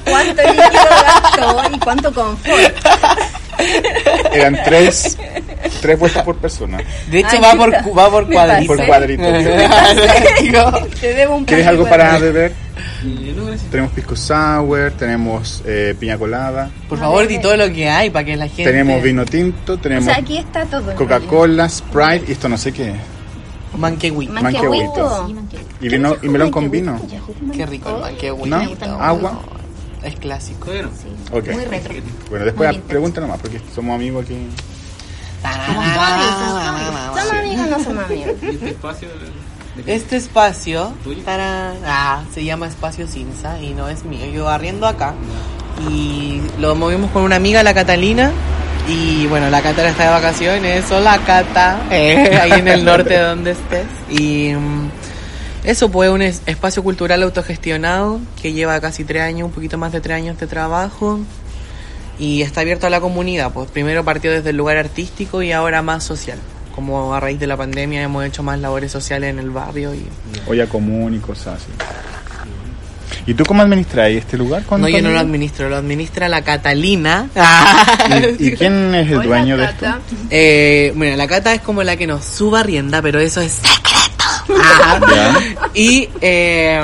[SPEAKER 4] *laughs*
[SPEAKER 2] ¿Cuánto líquido gastó y cuánto confort?
[SPEAKER 1] Eran tres, tres vueltas por persona.
[SPEAKER 4] De hecho,
[SPEAKER 2] Ay,
[SPEAKER 4] va por, va por cuadrito.
[SPEAKER 1] Por cuadrito. *laughs*
[SPEAKER 4] Digo,
[SPEAKER 2] Te debo un
[SPEAKER 1] ¿Quieres algo para beber? Tenemos pisco sour, tenemos eh, piña colada,
[SPEAKER 4] Por favor, di todo lo que hay para que la gente...
[SPEAKER 1] tenemos vino tinto,
[SPEAKER 2] O
[SPEAKER 1] tenemos
[SPEAKER 2] sea, aquí está todo.
[SPEAKER 1] Coca-Cola, Sprite y esto no sé qué.
[SPEAKER 4] Manquehuito.
[SPEAKER 2] Manquehuito.
[SPEAKER 1] Manquehuito. Y, vino, y melón con vino.
[SPEAKER 4] Qué rico el manquehuito.
[SPEAKER 1] ¿No? ¿Agua?
[SPEAKER 4] Es clásico.
[SPEAKER 1] Ok.
[SPEAKER 5] Muy retro.
[SPEAKER 1] Bueno, después
[SPEAKER 5] Muy
[SPEAKER 1] pregunta nomás, porque somos amigos aquí.
[SPEAKER 2] ¿Somos amigos no somos amigos? *laughs*
[SPEAKER 4] Este espacio tarán, ah, se llama Espacio Cinza y no es mío. Yo arriendo acá y lo movimos con una amiga, la Catalina. Y bueno, la Cata está de vacaciones. Hola, Cata. *laughs* Eh, ahí en el norte donde estés. Y mm, eso fue un es- espacio cultural autogestionado que lleva casi tres años, un poquito más de tres años de trabajo. Y está abierto a la comunidad. Pues primero partió desde el lugar artístico y ahora más social. Como a raíz de la pandemia hemos hecho más labores sociales en el barrio y
[SPEAKER 1] Olla común y cosas así. ¿Y tú cómo administras este lugar?
[SPEAKER 4] No, yo no lo administro, lo administra la Catalina.
[SPEAKER 1] ¿Y, y quién es el dueño de esto?
[SPEAKER 4] Eh, bueno, la Cata es como la que nos suba rienda, pero eso es. Ah. *laughs* Y eh,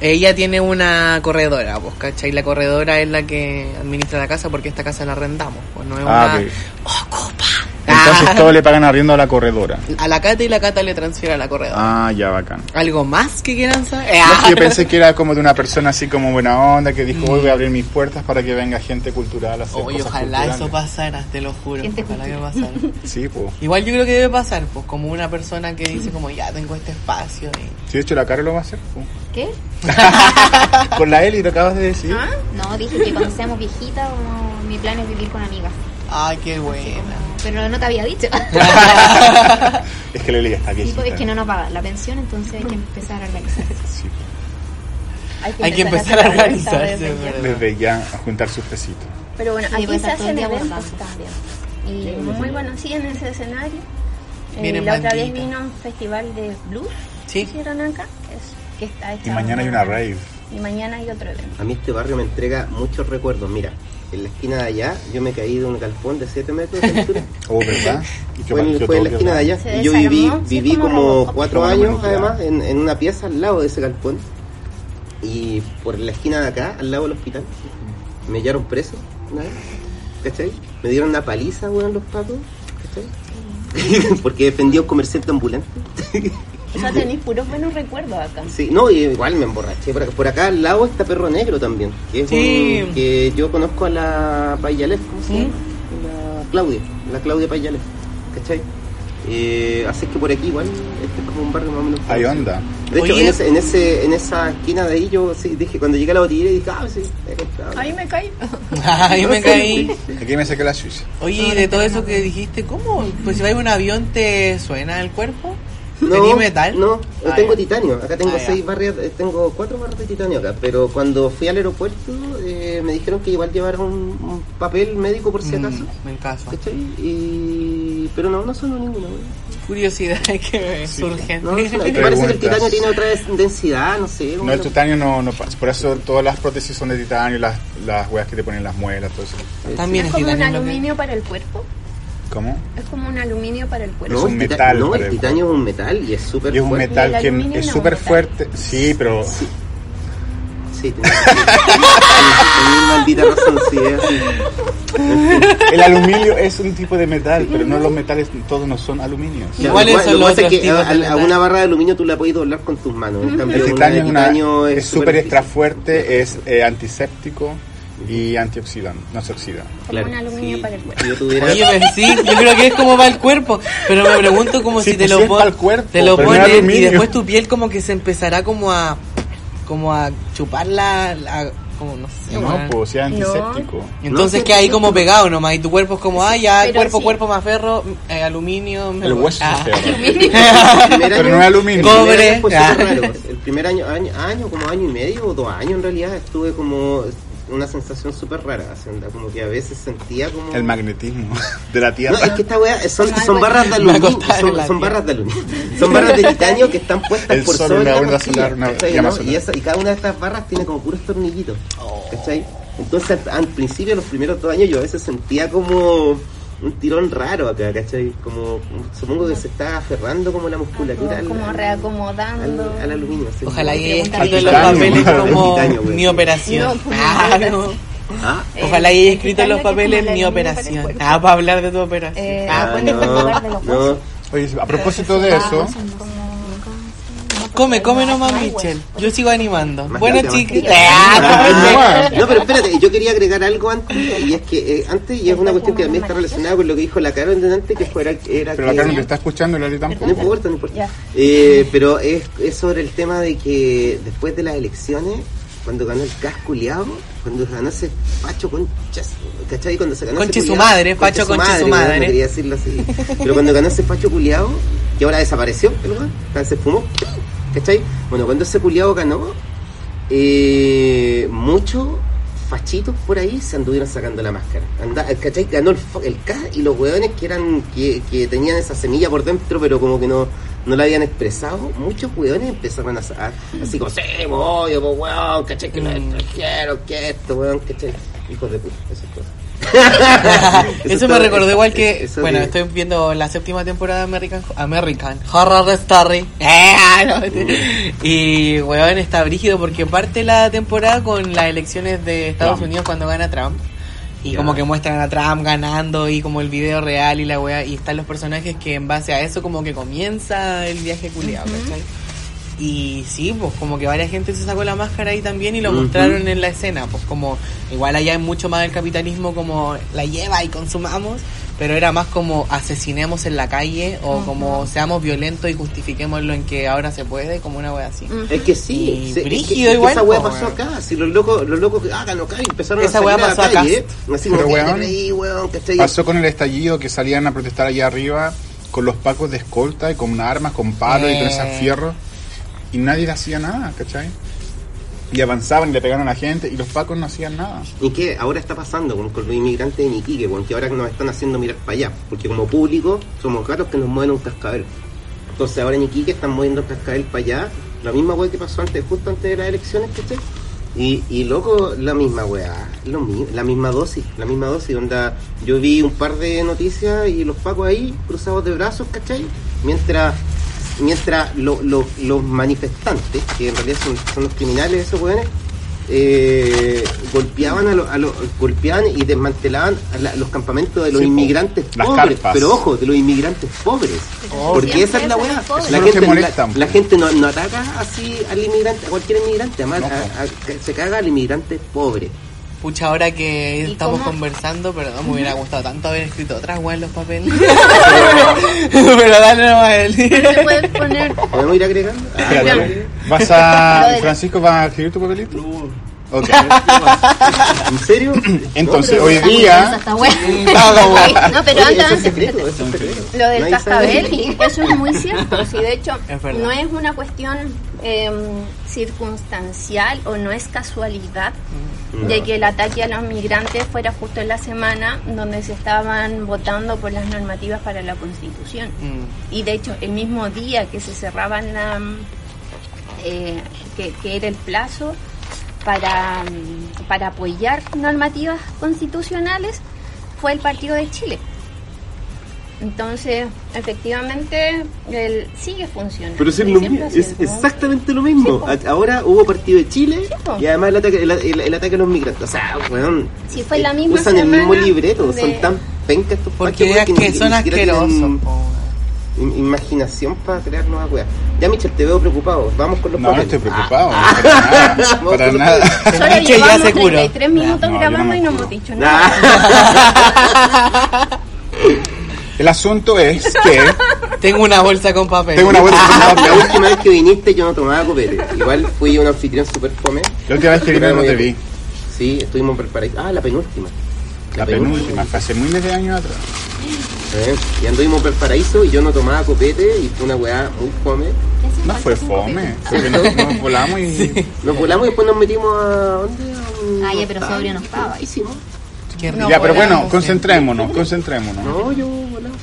[SPEAKER 4] ella tiene una corredora, pues, ¿cachai? La corredora es la que administra la casa porque esta casa la arrendamos, pues no es
[SPEAKER 1] Ah,
[SPEAKER 4] una ocupa.
[SPEAKER 1] Entonces
[SPEAKER 4] Ah.
[SPEAKER 1] todos le pagan arriendo a la corredora.
[SPEAKER 4] A la Cata y la Cata le transfiere a la corredora.
[SPEAKER 1] Ah, ya, bacán.
[SPEAKER 4] ¿Algo más que quieran saber?
[SPEAKER 1] No, es que yo pensé que era como de una persona así como buena onda, que dijo, hoy voy a abrir mis puertas para que venga gente cultural a hacer
[SPEAKER 4] Oye,
[SPEAKER 1] cosas
[SPEAKER 4] ojalá
[SPEAKER 1] culturales".
[SPEAKER 4] eso pasara, te lo juro.
[SPEAKER 5] Gente
[SPEAKER 4] Ojalá que pasara. *laughs*
[SPEAKER 1] Sí, pues.
[SPEAKER 4] Igual yo creo que debe pasar, pues como una persona que dice como ya tengo este espacio y...
[SPEAKER 1] Sí, de hecho la cara lo va a hacer. po.
[SPEAKER 5] ¿Qué? *laughs*
[SPEAKER 1] Con la Eli, lo acabas de decir.
[SPEAKER 4] ¿Ah?
[SPEAKER 5] No, dije que cuando seamos viejitas, como, mi plan es vivir con amigas.
[SPEAKER 4] Ay, qué buena.
[SPEAKER 5] Pero no te había dicho. *laughs*
[SPEAKER 1] Es que la Eli ya está viejita.
[SPEAKER 5] pues, es que no nos paga la pensión, entonces hay que empezar a organizarse. *laughs*
[SPEAKER 1] Sí,
[SPEAKER 4] Hay que empezar a
[SPEAKER 2] hacer la
[SPEAKER 4] organizarse,
[SPEAKER 2] desde
[SPEAKER 4] es
[SPEAKER 2] ya.
[SPEAKER 4] verdad.
[SPEAKER 1] desde ya a juntar sus pesitos.
[SPEAKER 2] Pero bueno, aquí
[SPEAKER 5] puede
[SPEAKER 2] se hacen eventos también. Y muy bueno, sí, en ese escenario. Eh, la otra vez vino un festival de blues
[SPEAKER 4] Sí.
[SPEAKER 2] que hicieron acá, que, está
[SPEAKER 1] Y mañana hay una rave.
[SPEAKER 2] Y mañana hay otro evento.
[SPEAKER 3] A mí este barrio me entrega muchos recuerdos. Mira, en la esquina de allá yo me caí de un galpón de 7 metros de altura. *laughs*
[SPEAKER 1] Oh, ¿verdad? *laughs* Y
[SPEAKER 3] Fue, en,
[SPEAKER 1] partió
[SPEAKER 3] fue en la esquina de allá.
[SPEAKER 2] Se
[SPEAKER 3] Y yo viví, viví
[SPEAKER 2] como
[SPEAKER 3] como
[SPEAKER 2] Robocop.
[SPEAKER 3] 4
[SPEAKER 1] Como
[SPEAKER 3] años además en, en una pieza al lado de ese galpón. Y por la esquina de acá, al lado del hospital, me hallaron preso una vez. ¿Cachai? Me dieron una paliza, weón, los patos. ¿Cachai? *laughs* Porque defendía a un comerciante ambulante.
[SPEAKER 2] O sea, *laughs* tenéis puros buenos recuerdos acá.
[SPEAKER 3] Sí, no, y igual me emborraché. Por acá, por acá al lado está Perro Negro también. Que, es
[SPEAKER 4] Sí.
[SPEAKER 3] un- que yo conozco a la Payalef, ¿cómo se
[SPEAKER 4] ¿Mm?
[SPEAKER 3] llama? La Claudia, la Claudia Payalef. ¿Cachai? Eh, así que por aquí igual, este es como un barrio más o menos.
[SPEAKER 1] Hay onda.
[SPEAKER 3] De hecho, en, ese, en, ese, en esa esquina de ahí yo sí, dije, cuando llegué a la botillería dije, ah, sí, he comprado.
[SPEAKER 2] Ahí me caí. *laughs*
[SPEAKER 4] Ahí me caí. *laughs*
[SPEAKER 1] Aquí me saqué la suya.
[SPEAKER 4] Oye, y de todo eso que dijiste, ¿cómo? Pues si en un avión, ¿te suena el cuerpo?
[SPEAKER 3] No,
[SPEAKER 4] ¿Tení metal?
[SPEAKER 3] No,
[SPEAKER 4] Ah,
[SPEAKER 3] tengo
[SPEAKER 4] ya.
[SPEAKER 3] titanio. Acá tengo
[SPEAKER 4] Ah,
[SPEAKER 3] seis barras, tengo cuatro barras de titanio acá. Pero cuando fui al aeropuerto eh, me dijeron que igual llevara un, un papel médico por si
[SPEAKER 4] Mm,
[SPEAKER 3] acaso.
[SPEAKER 4] en caso.
[SPEAKER 3] Y... Pero no, no sonó ninguna. güey.
[SPEAKER 4] Curiosidad *laughs* que me surgen.
[SPEAKER 3] No, no sonó. Es que parece que el titanio tiene otra densidad, no sé.
[SPEAKER 1] No, el titanio no, no pasa. Por eso todas las prótesis son de titanio, las, las weas que te ponen las muelas, todo eso.
[SPEAKER 4] También
[SPEAKER 2] Es
[SPEAKER 4] es
[SPEAKER 2] como un aluminio para el cuerpo.
[SPEAKER 1] ¿Cómo?
[SPEAKER 2] Es como un aluminio para el cuerpo.
[SPEAKER 3] No,
[SPEAKER 1] es un metal
[SPEAKER 3] No, el titanio es un metal y es súper
[SPEAKER 1] Y es un
[SPEAKER 3] fuerte.
[SPEAKER 1] metal que es
[SPEAKER 2] no,
[SPEAKER 1] súper fuerte. Sí, pero
[SPEAKER 3] Sí, *laughs* tenés maldita razón, sí, es así.
[SPEAKER 1] el aluminio es un tipo de metal, pero no los metales todos no son aluminios.
[SPEAKER 4] ¿Cuáles
[SPEAKER 3] igual-
[SPEAKER 4] son
[SPEAKER 3] lo
[SPEAKER 4] los otros tipos
[SPEAKER 3] a,
[SPEAKER 4] de
[SPEAKER 3] a- una barra de aluminio tú la puedes doblar con tus manos. En cambio,
[SPEAKER 1] El titanio una-
[SPEAKER 3] titanio
[SPEAKER 1] es súper extra fuerte, es eh, antiséptico y antioxidante, no se oxida.
[SPEAKER 2] Como un aluminio
[SPEAKER 3] sí.
[SPEAKER 2] para el cuerpo.
[SPEAKER 3] Yo tuviera...
[SPEAKER 4] Oye, pues sí, yo creo que es como para el cuerpo. Pero me pregunto como
[SPEAKER 1] Sí,
[SPEAKER 4] si te
[SPEAKER 1] pues
[SPEAKER 4] lo pon-
[SPEAKER 1] pa'l cuerpo,
[SPEAKER 4] te lo
[SPEAKER 1] pero no es
[SPEAKER 4] ponen y después tu piel como que se empezará como a como a chupar la, la- como no sé.
[SPEAKER 1] No, pues sí es antiséptico.
[SPEAKER 4] Entonces
[SPEAKER 3] No,
[SPEAKER 4] queda ahí como pegado nomás y tu cuerpo es como, ah, ya,
[SPEAKER 2] Pero
[SPEAKER 4] cuerpo,
[SPEAKER 2] sí.
[SPEAKER 4] cuerpo más ferro, eh, aluminio.
[SPEAKER 1] El hueso
[SPEAKER 4] ah.
[SPEAKER 3] El primer *laughs*
[SPEAKER 1] Pero no es aluminio.
[SPEAKER 3] el primer
[SPEAKER 4] Cobre.
[SPEAKER 3] año fue
[SPEAKER 4] Ah.
[SPEAKER 3] súper raro. El primer año, año, año, como año y medio o dos años en realidad, estuve como una sensación súper rara. así, onda, Como que a veces sentía como...
[SPEAKER 1] El magnetismo *laughs* de la Tierra.
[SPEAKER 3] No, es que esta weá son, son barras de aluminio. *laughs* Son, barras de aluminio. Son barras de titanio que están puestas
[SPEAKER 1] El
[SPEAKER 3] por
[SPEAKER 1] sol,
[SPEAKER 3] sobre
[SPEAKER 1] una
[SPEAKER 3] la
[SPEAKER 1] onda
[SPEAKER 3] costilla,
[SPEAKER 1] solar, una
[SPEAKER 3] ¿cachai,
[SPEAKER 1] llama
[SPEAKER 3] no?
[SPEAKER 1] solar.
[SPEAKER 3] Y, esa- y cada una de estas barras tiene como puros tornillitos. ¿Cachai? Entonces al, al principio, los primeros dos años, yo a veces sentía como un tirón raro acá, ¿cachai? Como, supongo que se está aferrando como la musculatura al,
[SPEAKER 2] Como reacomodando.
[SPEAKER 3] al- al aluminio. así
[SPEAKER 4] Ojalá
[SPEAKER 5] Pregunta
[SPEAKER 4] escrito en los papeles como
[SPEAKER 3] titanio,
[SPEAKER 4] mi operación.
[SPEAKER 2] No,
[SPEAKER 4] Ah, no.
[SPEAKER 3] Ah,
[SPEAKER 2] Eh,
[SPEAKER 4] Ojalá haya escrito en los papeles
[SPEAKER 2] el
[SPEAKER 4] mi operación. Ah, para hablar de tu operación.
[SPEAKER 2] Eh,
[SPEAKER 4] Ah,
[SPEAKER 3] ah, no,
[SPEAKER 2] de los
[SPEAKER 3] no.
[SPEAKER 1] Oye, a propósito de eso,
[SPEAKER 4] Come, come nomás, Michelle. Yo sigo animando.
[SPEAKER 3] Más
[SPEAKER 4] Bueno, chicos.
[SPEAKER 3] No, pero espérate, yo quería agregar algo antes, y es que eh, antes, y es una cuestión que también está relacionada con lo que dijo la Carol delante, que fuera, era
[SPEAKER 1] pero la. Carmen te está escuchando y la Lali
[SPEAKER 3] No
[SPEAKER 1] tampoco.
[SPEAKER 3] importa, no importa. Eh, pero es, es sobre el tema de que después de las elecciones, cuando ganó el casculeado, cuando ganó ese Pacho Conchas, ¿cachai? Cuando se ganó
[SPEAKER 4] Conche
[SPEAKER 3] ese
[SPEAKER 4] su
[SPEAKER 3] culiao,
[SPEAKER 4] madre, Pacho Conche su madre.
[SPEAKER 3] No quería decirlo así. Pero cuando ganó ese Pacho culiado, que ahora desapareció, el weón, se fumó, ¿cachai? Bueno, cuando ese culiado ganó, eh, muchos fachitos por ahí se anduvieron sacando la máscara. Anda, ¿cachai? Ganó el, el K y los hueones que eran que, que tenían esa semilla por dentro, pero como que no, no la habían expresado, muchos hueones empezaron a, sa- así como, sí, voy, pues weón, ¿cachai? Que los
[SPEAKER 4] Mm.
[SPEAKER 3] extranjeros, que esto, weón, ¿cachai? Hijos de puta, esas cosas. *laughs*
[SPEAKER 4] Eso me recordó igual que,
[SPEAKER 3] eso
[SPEAKER 4] bueno, estoy viendo la séptima temporada de American, American Horror Story. Eh, *laughs* no, y, weón, está brígido porque parte la temporada con las elecciones de Estados
[SPEAKER 1] Trump.
[SPEAKER 4] Unidos cuando gana Trump. Y como que muestran a Trump ganando y como el video real y la wea. Y están los personajes que en base a eso como que comienza el viaje culiado, ¿cachai? Y sí, pues como que varias gente se sacó la máscara ahí también y lo mostraron en la escena. Pues como igual allá hay mucho más del capitalismo como la lleva y consumamos. Pero era más como asesinemos en la calle o como seamos violentos y justifiquémoslo en que ahora se puede, como una wea así.
[SPEAKER 3] Es que sí,
[SPEAKER 4] Y
[SPEAKER 3] se- es que-
[SPEAKER 4] brígido
[SPEAKER 3] es que
[SPEAKER 4] igual,
[SPEAKER 3] esa
[SPEAKER 4] po,
[SPEAKER 3] pasó acá. Si los locos, los locos que hagan acá y empezaron
[SPEAKER 4] Esa
[SPEAKER 3] a salir a la
[SPEAKER 4] pasó acá.
[SPEAKER 3] calle, así
[SPEAKER 1] Pero,
[SPEAKER 3] como, ¿qué te
[SPEAKER 1] weón?
[SPEAKER 3] ¿Cachai?
[SPEAKER 1] Pasó con el estallido que salían a protestar allá arriba con los pacos de escolta y con armas, con palos y con
[SPEAKER 4] Eh.
[SPEAKER 1] esas fierros. Y nadie le hacía nada, ¿cachai? Y avanzaban y le pegaron a la gente y los pacos no hacían nada.
[SPEAKER 3] ¿Y qué ahora está pasando con, con los inmigrantes en Iquique? weón? que ahora nos están haciendo mirar para allá. Porque como público somos raros que nos mueven un cascabel. Entonces ahora en Iquique están moviendo el cascabel para allá. La misma weá que pasó antes, justo antes de las elecciones, ¿cachai? Y, y loco, la misma weá, la misma dosis, la misma dosis, onda, yo vi un par de noticias y los pacos ahí, cruzados de brazos, ¿cachai? Mientras mientras lo- lo- los manifestantes, que en realidad son, son los criminales esos weones, eh, golpeaban a, lo- a los golpeaban y desmantelaban a la- los campamentos de los
[SPEAKER 1] Sí,
[SPEAKER 3] inmigrantes
[SPEAKER 1] Las
[SPEAKER 3] pobres,
[SPEAKER 1] carpas.
[SPEAKER 3] pero ojo, de los inmigrantes pobres. Porque
[SPEAKER 2] siempre
[SPEAKER 3] esa es la weá. La gente, la, la gente no, no ataca así al inmigrante, a cualquier inmigrante, además
[SPEAKER 1] No,
[SPEAKER 3] a- se caga al inmigrante pobre.
[SPEAKER 4] Pucha, ahora que
[SPEAKER 2] ¿Y
[SPEAKER 4] estamos
[SPEAKER 2] cómo?
[SPEAKER 4] conversando, perdón, me hubiera gustado tanto haber escrito otras weas en los papeles. *laughs* *laughs* Pero dale nomás a él.
[SPEAKER 2] Se puede poner
[SPEAKER 3] ¿Podemos ir agregando? Ah,
[SPEAKER 1] Espérate, ¿Vas a... Francisco, ¿vas a escribir tu papelito? Ok. *laughs*
[SPEAKER 3] ¿En serio?
[SPEAKER 1] Entonces,
[SPEAKER 3] No,
[SPEAKER 1] hoy *laughs* día...
[SPEAKER 2] No, pero
[SPEAKER 3] Oye,
[SPEAKER 2] antes,
[SPEAKER 3] secreto.
[SPEAKER 2] Lo del
[SPEAKER 3] sabe.
[SPEAKER 2] cascabel, eso es muy cierto. Sí, de hecho, *laughs* no es una cuestión eh, circunstancial o no es casualidad de que el ataque a los migrantes fuera justo en la semana donde se estaban votando por las normativas para la Constitución.
[SPEAKER 4] Mm.
[SPEAKER 2] Y de hecho, el mismo día que se cerraban la. eh, que, que era el plazo para, mm, para apoyar normativas constitucionales, fue el Partido de Chile. Entonces, efectivamente, él sigue funcionando.
[SPEAKER 3] Pero es, lo mismo, es exactamente lo mismo.
[SPEAKER 2] Sí.
[SPEAKER 3] A- Ahora hubo partido de Chile
[SPEAKER 2] Sí, po.
[SPEAKER 3] y además el ataque, el, el- el ataque a los migrantes. O sea, weón.
[SPEAKER 2] Sí, fue la
[SPEAKER 3] eh,
[SPEAKER 2] misma
[SPEAKER 3] Usan el mismo libreto, son tan pencas estos
[SPEAKER 4] Porque
[SPEAKER 3] weón,
[SPEAKER 4] que
[SPEAKER 3] ni-
[SPEAKER 4] son
[SPEAKER 3] tienen
[SPEAKER 4] asquerosos.
[SPEAKER 3] Imaginación para crear nuevas weas. Ya, Michel, te veo preocupado. Vamos con los
[SPEAKER 1] No, no
[SPEAKER 3] papeles.
[SPEAKER 1] estoy preocupado.
[SPEAKER 3] Ah.
[SPEAKER 1] Para nada. *laughs*
[SPEAKER 3] Vamos
[SPEAKER 1] Para
[SPEAKER 3] con los
[SPEAKER 1] nada.
[SPEAKER 3] papeles.
[SPEAKER 2] Solo
[SPEAKER 4] Miche ya
[SPEAKER 2] llevamos
[SPEAKER 4] se curó.
[SPEAKER 2] 33 minutos
[SPEAKER 1] No, yo no
[SPEAKER 2] grabando
[SPEAKER 1] me
[SPEAKER 2] y no hemos dicho nada. *laughs*
[SPEAKER 1] El asunto es que
[SPEAKER 4] Tengo una bolsa con papel.
[SPEAKER 1] tengo una bolsa con *laughs*
[SPEAKER 3] La última vez que viniste yo no tomaba copete. Igual fui un anfitrión super fome.
[SPEAKER 1] La última vez que vine no te vi.
[SPEAKER 3] Sí, estuvimos preparados. Ah, la penúltima.
[SPEAKER 1] La penúltima, fue hace miles de años atrás.
[SPEAKER 3] Eh, y anduvimos por el paraíso y yo no tomaba copete y fue una weá muy fome.
[SPEAKER 1] No fue fome, fue que nos, nos volamos y... *laughs*
[SPEAKER 3] Nos volamos y después nos metimos a. ¿Dónde?
[SPEAKER 5] Ah, ya, pero sobrio no estaba.
[SPEAKER 3] Hicimos.
[SPEAKER 4] Qué
[SPEAKER 2] No,
[SPEAKER 1] ya, pero bueno, concentrémonos, concentrémonos.
[SPEAKER 3] No, yo volamos.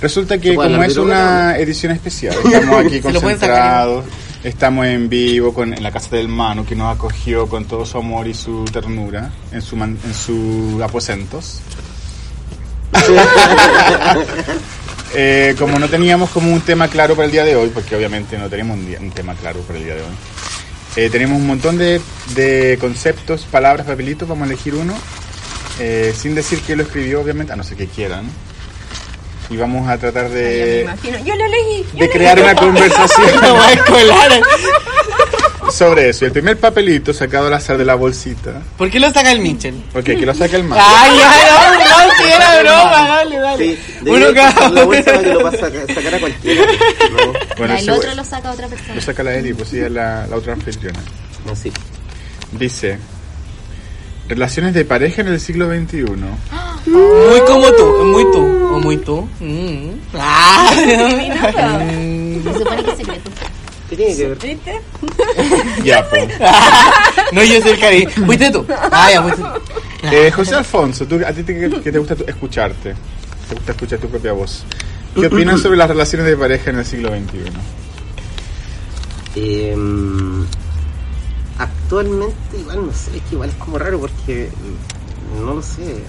[SPEAKER 1] Resulta que como es una edición especial, *laughs* estamos aquí concentrados, estamos en vivo con, en la casa del Manu, que nos acogió con todo su amor y su ternura en su man- en sus aposentos. *laughs* Eh, como no teníamos como un tema claro para el día de hoy, porque obviamente no tenemos un, día- un tema claro para el día de hoy, eh, tenemos un montón de, de conceptos, palabras, papelitos, vamos a elegir uno, eh, sin decir quién lo escribió, obviamente, a no ser que quieran. Y vamos a tratar
[SPEAKER 2] Yo me
[SPEAKER 1] de,
[SPEAKER 2] imagino. Yo lo leí. yo
[SPEAKER 1] de crear una *laughs* conversación *laughs*
[SPEAKER 4] escolar.
[SPEAKER 1] Sobre eso. Y el primer papelito sacado al azar de la bolsita,
[SPEAKER 4] ¿Por qué lo saca el Mitchell?
[SPEAKER 1] porque aquí lo saca el Manu.
[SPEAKER 4] Ay, ya, no, no, si era broma, dale, dale.
[SPEAKER 3] Sí,
[SPEAKER 4] Uno cada
[SPEAKER 3] la bolsa para que lo pasa a sacar a cualquiera. No,
[SPEAKER 1] Bueno,
[SPEAKER 5] Ya, el otro lo saca otra persona.
[SPEAKER 1] lo saca la Eli, pues sí, es la, la otra anfitriona.
[SPEAKER 3] no, sí.
[SPEAKER 1] Dice, relaciones de pareja en el siglo XXI.
[SPEAKER 4] Muy como tú, muy tú, o muy tú. Mm. Ah. *laughs*
[SPEAKER 5] Se supone que es secreto.
[SPEAKER 3] ¿Qué tiene que ver?
[SPEAKER 2] ¿Viste? *laughs*
[SPEAKER 1] Ya, pues. *laughs*
[SPEAKER 4] No, yo soy el cari. Fuiste tú. Ah, ya, fuiste tú.
[SPEAKER 1] Eh, José Alfonso, tú, a ti te, que te gusta tu- escucharte, te gusta escuchar tu propia voz. ¿Qué opinas sobre las relaciones de pareja en el siglo XXI?
[SPEAKER 3] Eh, actualmente, igual no sé, es que igual es como raro porque mm, no lo sé.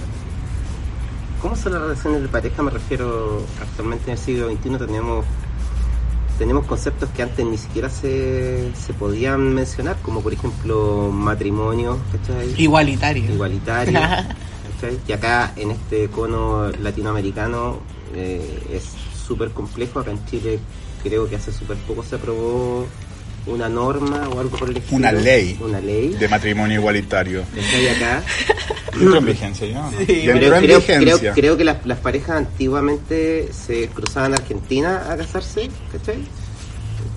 [SPEAKER 3] ¿Cómo son las relaciones de pareja? Me refiero, actualmente en el siglo XXI tenemos tenemos conceptos que antes ni siquiera se, se podían mencionar, como por ejemplo matrimonio, ¿cachai?
[SPEAKER 4] Igualitario.
[SPEAKER 3] igualitario, *laughs* ¿cachai? Que acá en este cono latinoamericano eh, es súper complejo. Acá en Chile creo que hace súper poco se aprobó una norma o algo por el estilo.
[SPEAKER 1] Una ley.
[SPEAKER 3] Una ley.
[SPEAKER 1] De matrimonio igualitario.
[SPEAKER 3] acá. *laughs*
[SPEAKER 1] Entró en vigencia ya. ¿no?
[SPEAKER 4] Sí,
[SPEAKER 1] Ya
[SPEAKER 3] Creo,
[SPEAKER 1] entró en
[SPEAKER 3] creo-
[SPEAKER 1] vigencia.
[SPEAKER 3] creo- creo que las, las parejas antiguamente se cruzaban a Argentina a casarse, ¿cachai?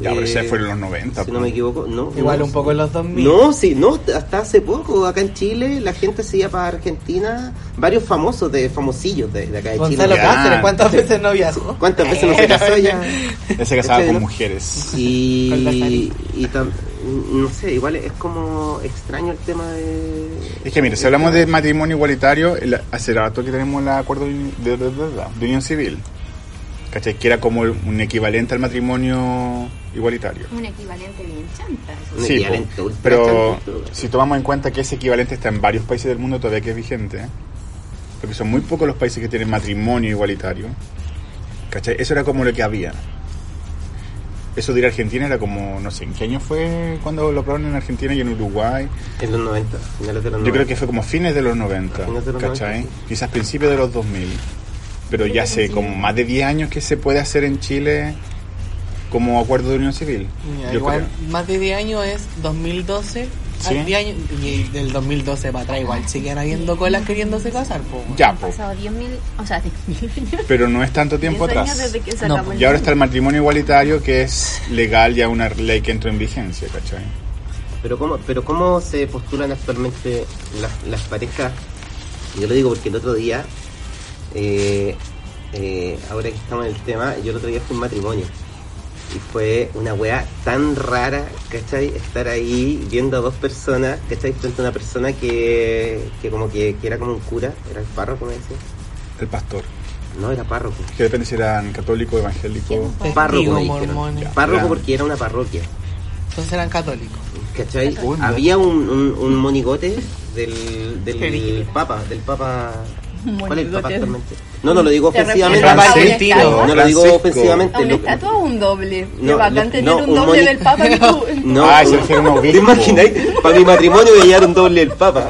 [SPEAKER 1] Ya, pero
[SPEAKER 3] Eh,
[SPEAKER 1] ese fue en los 90.
[SPEAKER 3] Si no me equivoco, no.
[SPEAKER 4] Igual
[SPEAKER 3] no,
[SPEAKER 4] un poco en los 2000.
[SPEAKER 3] No, sí, no, hasta hace poco acá en Chile la gente se iba para Argentina, varios famosos, de famosillos de, de acá de
[SPEAKER 4] Gonzalo
[SPEAKER 3] Chile.
[SPEAKER 4] Cáceres, ¿cuántas veces no viajó?
[SPEAKER 3] ¿Cuántas veces no se *laughs* casó ya? *laughs*
[SPEAKER 1] Él se casaba
[SPEAKER 3] ¿Cachai,
[SPEAKER 1] con
[SPEAKER 3] no?
[SPEAKER 1] mujeres.
[SPEAKER 3] Y, *laughs* y tam- no sé, igual es como extraño el tema de...
[SPEAKER 1] Es que mire, si hablamos de matrimonio igualitario, el- hace rato que tenemos el acuerdo de- de- de- de unión civil. ¿Cachai? Que era como un equivalente al matrimonio igualitario.
[SPEAKER 2] Un equivalente bien chanta.
[SPEAKER 3] Un
[SPEAKER 1] Sí,
[SPEAKER 3] equivalente
[SPEAKER 1] po.
[SPEAKER 3] ultra
[SPEAKER 1] pero si tomamos en cuenta que ese equivalente está en varios países del mundo todavía que es vigente, ¿eh? porque son muy pocos los países que tienen matrimonio igualitario, ¿cachai? Eso era como lo que había. Eso de ir a Argentina era como, no sé, ¿en qué año fue cuando lo aprobaron en Argentina y en Uruguay?
[SPEAKER 3] En los 90, finales de los 90.
[SPEAKER 1] Yo creo que fue como fines de los 90,
[SPEAKER 3] Fines de los
[SPEAKER 1] ¿cachai?
[SPEAKER 3] 90, sí.
[SPEAKER 1] Quizás principios de los 2000. Pero ya hace como más de 10 años que se puede hacer en Chile como acuerdo de unión civil. Yo
[SPEAKER 4] igual
[SPEAKER 1] creo.
[SPEAKER 4] más de 10 años es 2012.
[SPEAKER 1] Sí.
[SPEAKER 4] al 10 años, y del 2012 para atrás igual siguen habiendo colas queriéndose casar. Po,
[SPEAKER 1] Ya,
[SPEAKER 2] Han
[SPEAKER 1] po.
[SPEAKER 2] pasado 10.000, o sea, *laughs* 10.000 años.
[SPEAKER 1] pero no es tanto tiempo
[SPEAKER 2] 10 años
[SPEAKER 1] atrás.
[SPEAKER 4] No,
[SPEAKER 1] Y ahora está el matrimonio igualitario que es legal, ya una ley que entró en vigencia, ¿cachai?
[SPEAKER 3] Pero cómo, pero cómo se postulan actualmente las, las parejas. Yo lo digo porque el otro día, eh, eh, ahora que estamos en el tema, yo el otro día fui a un matrimonio. Y fue una weá tan rara, ¿cachai? Estar ahí viendo a dos personas, ¿cachai? Frente a una persona que, que como que, que era como un cura, era el párroco, me decía.
[SPEAKER 1] El pastor.
[SPEAKER 3] No, era párroco.
[SPEAKER 1] Que depende si eran católico, evangélico.
[SPEAKER 4] Testigo,
[SPEAKER 3] Párroco, me. Párroco porque era una parroquia.
[SPEAKER 4] Entonces eran católicos.
[SPEAKER 3] ¿Cachai?
[SPEAKER 1] No.
[SPEAKER 3] Había un, un, un monigote del, del Papa, del Papa. ¿Cuál es el actualmente? No, no lo digo
[SPEAKER 2] ¿Te
[SPEAKER 3] ofensivamente.
[SPEAKER 4] a. Argentino?
[SPEAKER 3] No lo digo ofensivamente.
[SPEAKER 2] A una
[SPEAKER 3] lo-
[SPEAKER 2] estatua o un doble.
[SPEAKER 3] No,
[SPEAKER 2] Qué bacán
[SPEAKER 3] no,
[SPEAKER 2] tener *laughs*
[SPEAKER 3] no,
[SPEAKER 2] un
[SPEAKER 3] un
[SPEAKER 2] doble del Papa en tu-
[SPEAKER 3] No,
[SPEAKER 1] Ah, se a un
[SPEAKER 3] ¿Te imagináis? *laughs* Para mi matrimonio me llevaron doble del Papa.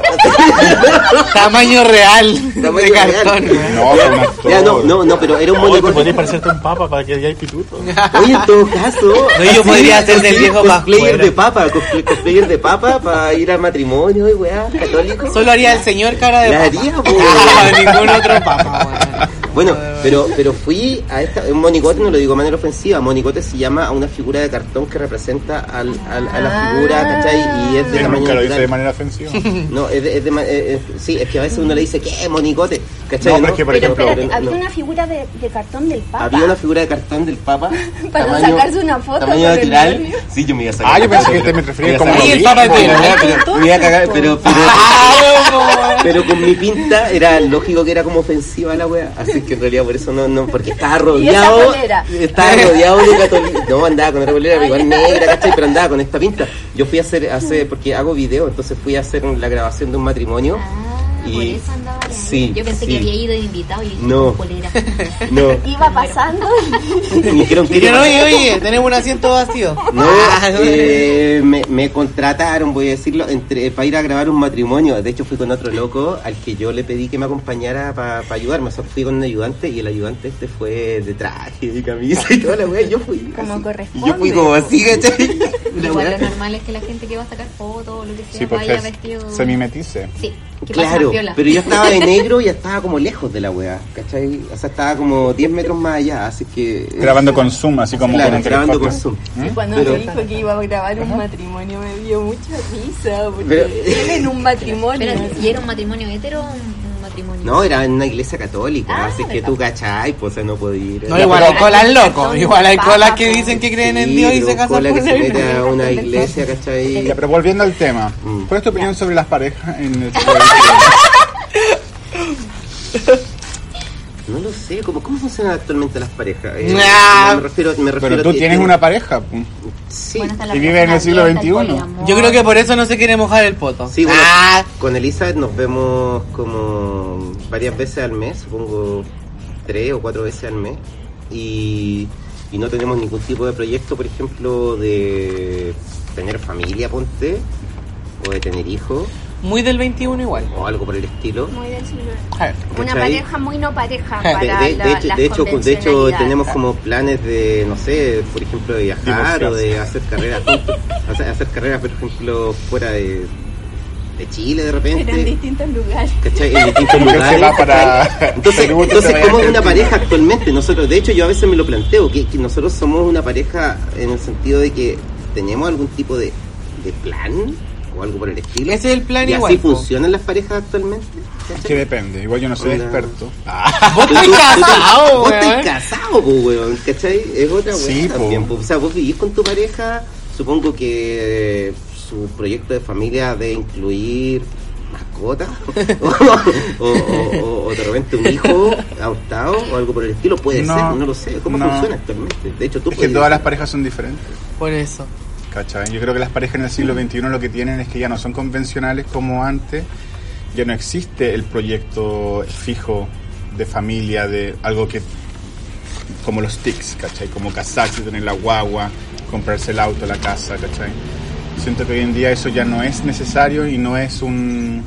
[SPEAKER 4] Tamaño real
[SPEAKER 3] Tamaño
[SPEAKER 4] de
[SPEAKER 3] real.
[SPEAKER 4] cartón.
[SPEAKER 1] No, un
[SPEAKER 3] ya, no, no, no, pero era un
[SPEAKER 6] Oye, pues
[SPEAKER 3] monigote.
[SPEAKER 6] podría parecerte un papa para que digáis pituto.
[SPEAKER 3] Oye, en todo caso.
[SPEAKER 4] No, yo podría ser del viejo
[SPEAKER 3] cosplayer de papa, cosplay- cosplayer de papa para ir al matrimonio y weá, católico.
[SPEAKER 4] Solo haría el señor cara de
[SPEAKER 3] La haría. *laughs*
[SPEAKER 4] Ah, ningún otro papa, weón.
[SPEAKER 3] Bueno, pero, *laughs* pero fui a esta, un monigote, no lo digo de manera ofensiva, monigote se llama a una figura de cartón que representa al, al- a la figura, ¿cachai? Y es de
[SPEAKER 1] Él
[SPEAKER 3] tamaño
[SPEAKER 1] nunca lo dice de manera ofensiva.
[SPEAKER 3] No, es de, es de ma- eh, eh, sí, es que a veces uno le dice, ¿qué? Monigote, ¿cachai?
[SPEAKER 1] No, pero es que, por
[SPEAKER 2] Pero
[SPEAKER 1] ejemplo,
[SPEAKER 2] espérate, había
[SPEAKER 3] no.
[SPEAKER 2] una figura de, de cartón del Papa.
[SPEAKER 3] Había una figura de cartón del Papa. *laughs*
[SPEAKER 2] Para sacarse una foto
[SPEAKER 3] Tamaño
[SPEAKER 2] con el
[SPEAKER 3] natural.
[SPEAKER 2] nervio.
[SPEAKER 3] Sí, yo me iba a sacar.
[SPEAKER 1] Ah, yo pensé que te me referías
[SPEAKER 3] Me iba a
[SPEAKER 1] como
[SPEAKER 4] el Papa es
[SPEAKER 3] Pero, me iba a cagar, pero, pero, *laughs*
[SPEAKER 4] Ah,
[SPEAKER 3] pero con mi pinta era lógico que era como ofensiva la wea. Así que en realidad por eso no, no porque estaba *laughs* rodeado. Estaba rodeado de católicos. *laughs* No, andaba con una polera igual negra, ¿cachai? Pero andaba con esta pinta. Yo fui a hacer, hacer porque hago video, entonces fui a hacer la grabación de un matrimonio.
[SPEAKER 2] Ah,
[SPEAKER 3] Y-
[SPEAKER 2] por eso andaba ahí.
[SPEAKER 3] sí,
[SPEAKER 2] Yo pensé
[SPEAKER 3] sí.
[SPEAKER 2] que había ido de invitado y dije,
[SPEAKER 3] No.
[SPEAKER 2] polera. *laughs*
[SPEAKER 3] No, *laughs*
[SPEAKER 2] Iba pasando.
[SPEAKER 3] me dijeron
[SPEAKER 4] oye, oye, tenemos un asiento vacío.
[SPEAKER 3] No, *laughs*
[SPEAKER 4] Ah,
[SPEAKER 3] eh, me, me contrataron, voy a decirlo, entre, para ir a grabar un matrimonio. De hecho, fui con otro loco al que yo le pedí que me acompañara para ayudarme. O sea, fui con un ayudante y el ayudante este fue de traje, de camisa y toda la wea. Yo fui.
[SPEAKER 2] Como
[SPEAKER 3] así.
[SPEAKER 2] corresponde.
[SPEAKER 3] Yo fui como así, ¿cachai?
[SPEAKER 5] Igual lo normal es que la gente que va a sacar fotos o lo que sea
[SPEAKER 1] Sí,
[SPEAKER 5] vaya vestido.
[SPEAKER 1] se mimetice.
[SPEAKER 5] Sí, que
[SPEAKER 3] Claro, pero yo estaba de *laughs* negro y estaba como lejos de la wea, ¿cachai? O sea, estaba como 10 metros más allá, así que...
[SPEAKER 1] Grabando con Zoom, así como
[SPEAKER 3] Claro,
[SPEAKER 1] con
[SPEAKER 3] grabando con. Zoom.
[SPEAKER 1] ¿Mm?
[SPEAKER 2] Cuando
[SPEAKER 3] Pero-
[SPEAKER 2] me dijo que iba a grabar un matrimonio me dio mucha risa porque
[SPEAKER 3] Pero-
[SPEAKER 2] él en un *laughs* matrimonio.
[SPEAKER 5] ¿y era un matrimonio hetero matrimonio?
[SPEAKER 3] No, era en una iglesia católica,
[SPEAKER 5] Ah,
[SPEAKER 3] así que tú cachai, pues o sea, no podía ir.
[SPEAKER 4] No, igual hay colas locos. Igual hay colas que dicen que creen en Dios y
[SPEAKER 3] pero
[SPEAKER 4] se casan
[SPEAKER 3] cola
[SPEAKER 4] con
[SPEAKER 3] que se mete a una iglesia, ¿cachai?
[SPEAKER 1] Ya, pero volviendo al tema,
[SPEAKER 3] Mm.
[SPEAKER 1] ¿cuál es tu opinión sobre las parejas en el *laughs*
[SPEAKER 3] sé, ¿cómo, cómo funcionan actualmente las parejas? Eh,
[SPEAKER 4] Nah.
[SPEAKER 3] me refiero, me refiero
[SPEAKER 1] Pero tú tienes una pareja.
[SPEAKER 3] Sí,
[SPEAKER 5] Bueno,
[SPEAKER 1] Y vive en el siglo XXI.
[SPEAKER 4] Yo creo que por eso no se quiere mojar el poto.
[SPEAKER 3] sí, bueno,
[SPEAKER 4] Ah,
[SPEAKER 3] con Elizabeth nos vemos como varias veces al mes, supongo tres o cuatro veces al mes. Y, y no tenemos ningún tipo de proyecto, por ejemplo, de tener familia, ponte, o de tener hijos.
[SPEAKER 4] Muy del 21 igual.
[SPEAKER 3] o algo por el estilo.
[SPEAKER 2] Muy del siglo. Una pareja muy no pareja
[SPEAKER 4] De-
[SPEAKER 3] De,
[SPEAKER 2] para
[SPEAKER 3] de-
[SPEAKER 2] la-
[SPEAKER 3] de hecho,
[SPEAKER 2] las
[SPEAKER 3] de, hecho, de hecho
[SPEAKER 2] convencionalidades.
[SPEAKER 3] tenemos como planes de, no sé, por ejemplo, de viajar o de hacer carreras hacer, hacer carreras, por ejemplo, fuera de, de Chile de
[SPEAKER 2] Pero en
[SPEAKER 3] repente.
[SPEAKER 2] distintos lugares.
[SPEAKER 3] ¿Cachai? En distintos lugares.
[SPEAKER 1] va para *laughs*
[SPEAKER 3] Entonces, entonces ¿cómo es una pareja actualmente? Nosotros, de hecho, yo a veces me lo planteo, que, que nosotros somos una pareja en el sentido de que tenemos algún tipo de, de plan o algo por el estilo.
[SPEAKER 4] Ese es el plan
[SPEAKER 3] ¿Y
[SPEAKER 4] igual,
[SPEAKER 3] así funcionan las parejas actualmente? ¿Cachai?
[SPEAKER 1] Que depende, igual yo no soy
[SPEAKER 3] Hola.
[SPEAKER 1] experto. *laughs* Ah,
[SPEAKER 4] Vos estás casado,
[SPEAKER 3] Vos estás casado, po, weón, ¿cachai? Es otra weón
[SPEAKER 1] Sí,
[SPEAKER 3] también, po. O sea, vos vivís con tu pareja, supongo que su proyecto de familia debe incluir mascotas, *laughs* o, o, o- o de repente un hijo adoptado, o algo por el estilo, puede
[SPEAKER 1] No,
[SPEAKER 3] ser, no lo sé. ¿Cómo
[SPEAKER 1] no.
[SPEAKER 3] funciona actualmente? De hecho, tú
[SPEAKER 1] es que todas las parejas son diferentes.
[SPEAKER 4] Por eso.
[SPEAKER 1] ¿Cachai? Yo creo que las parejas en el siglo XXI lo que tienen es que ya no son convencionales como antes. Ya no existe el proyecto fijo de familia, de algo que. como los tics, ¿cachai? Como casarse, tener la guagua, comprarse el auto, la casa, ¿cachai? Siento que hoy en día eso ya no es necesario y no es un.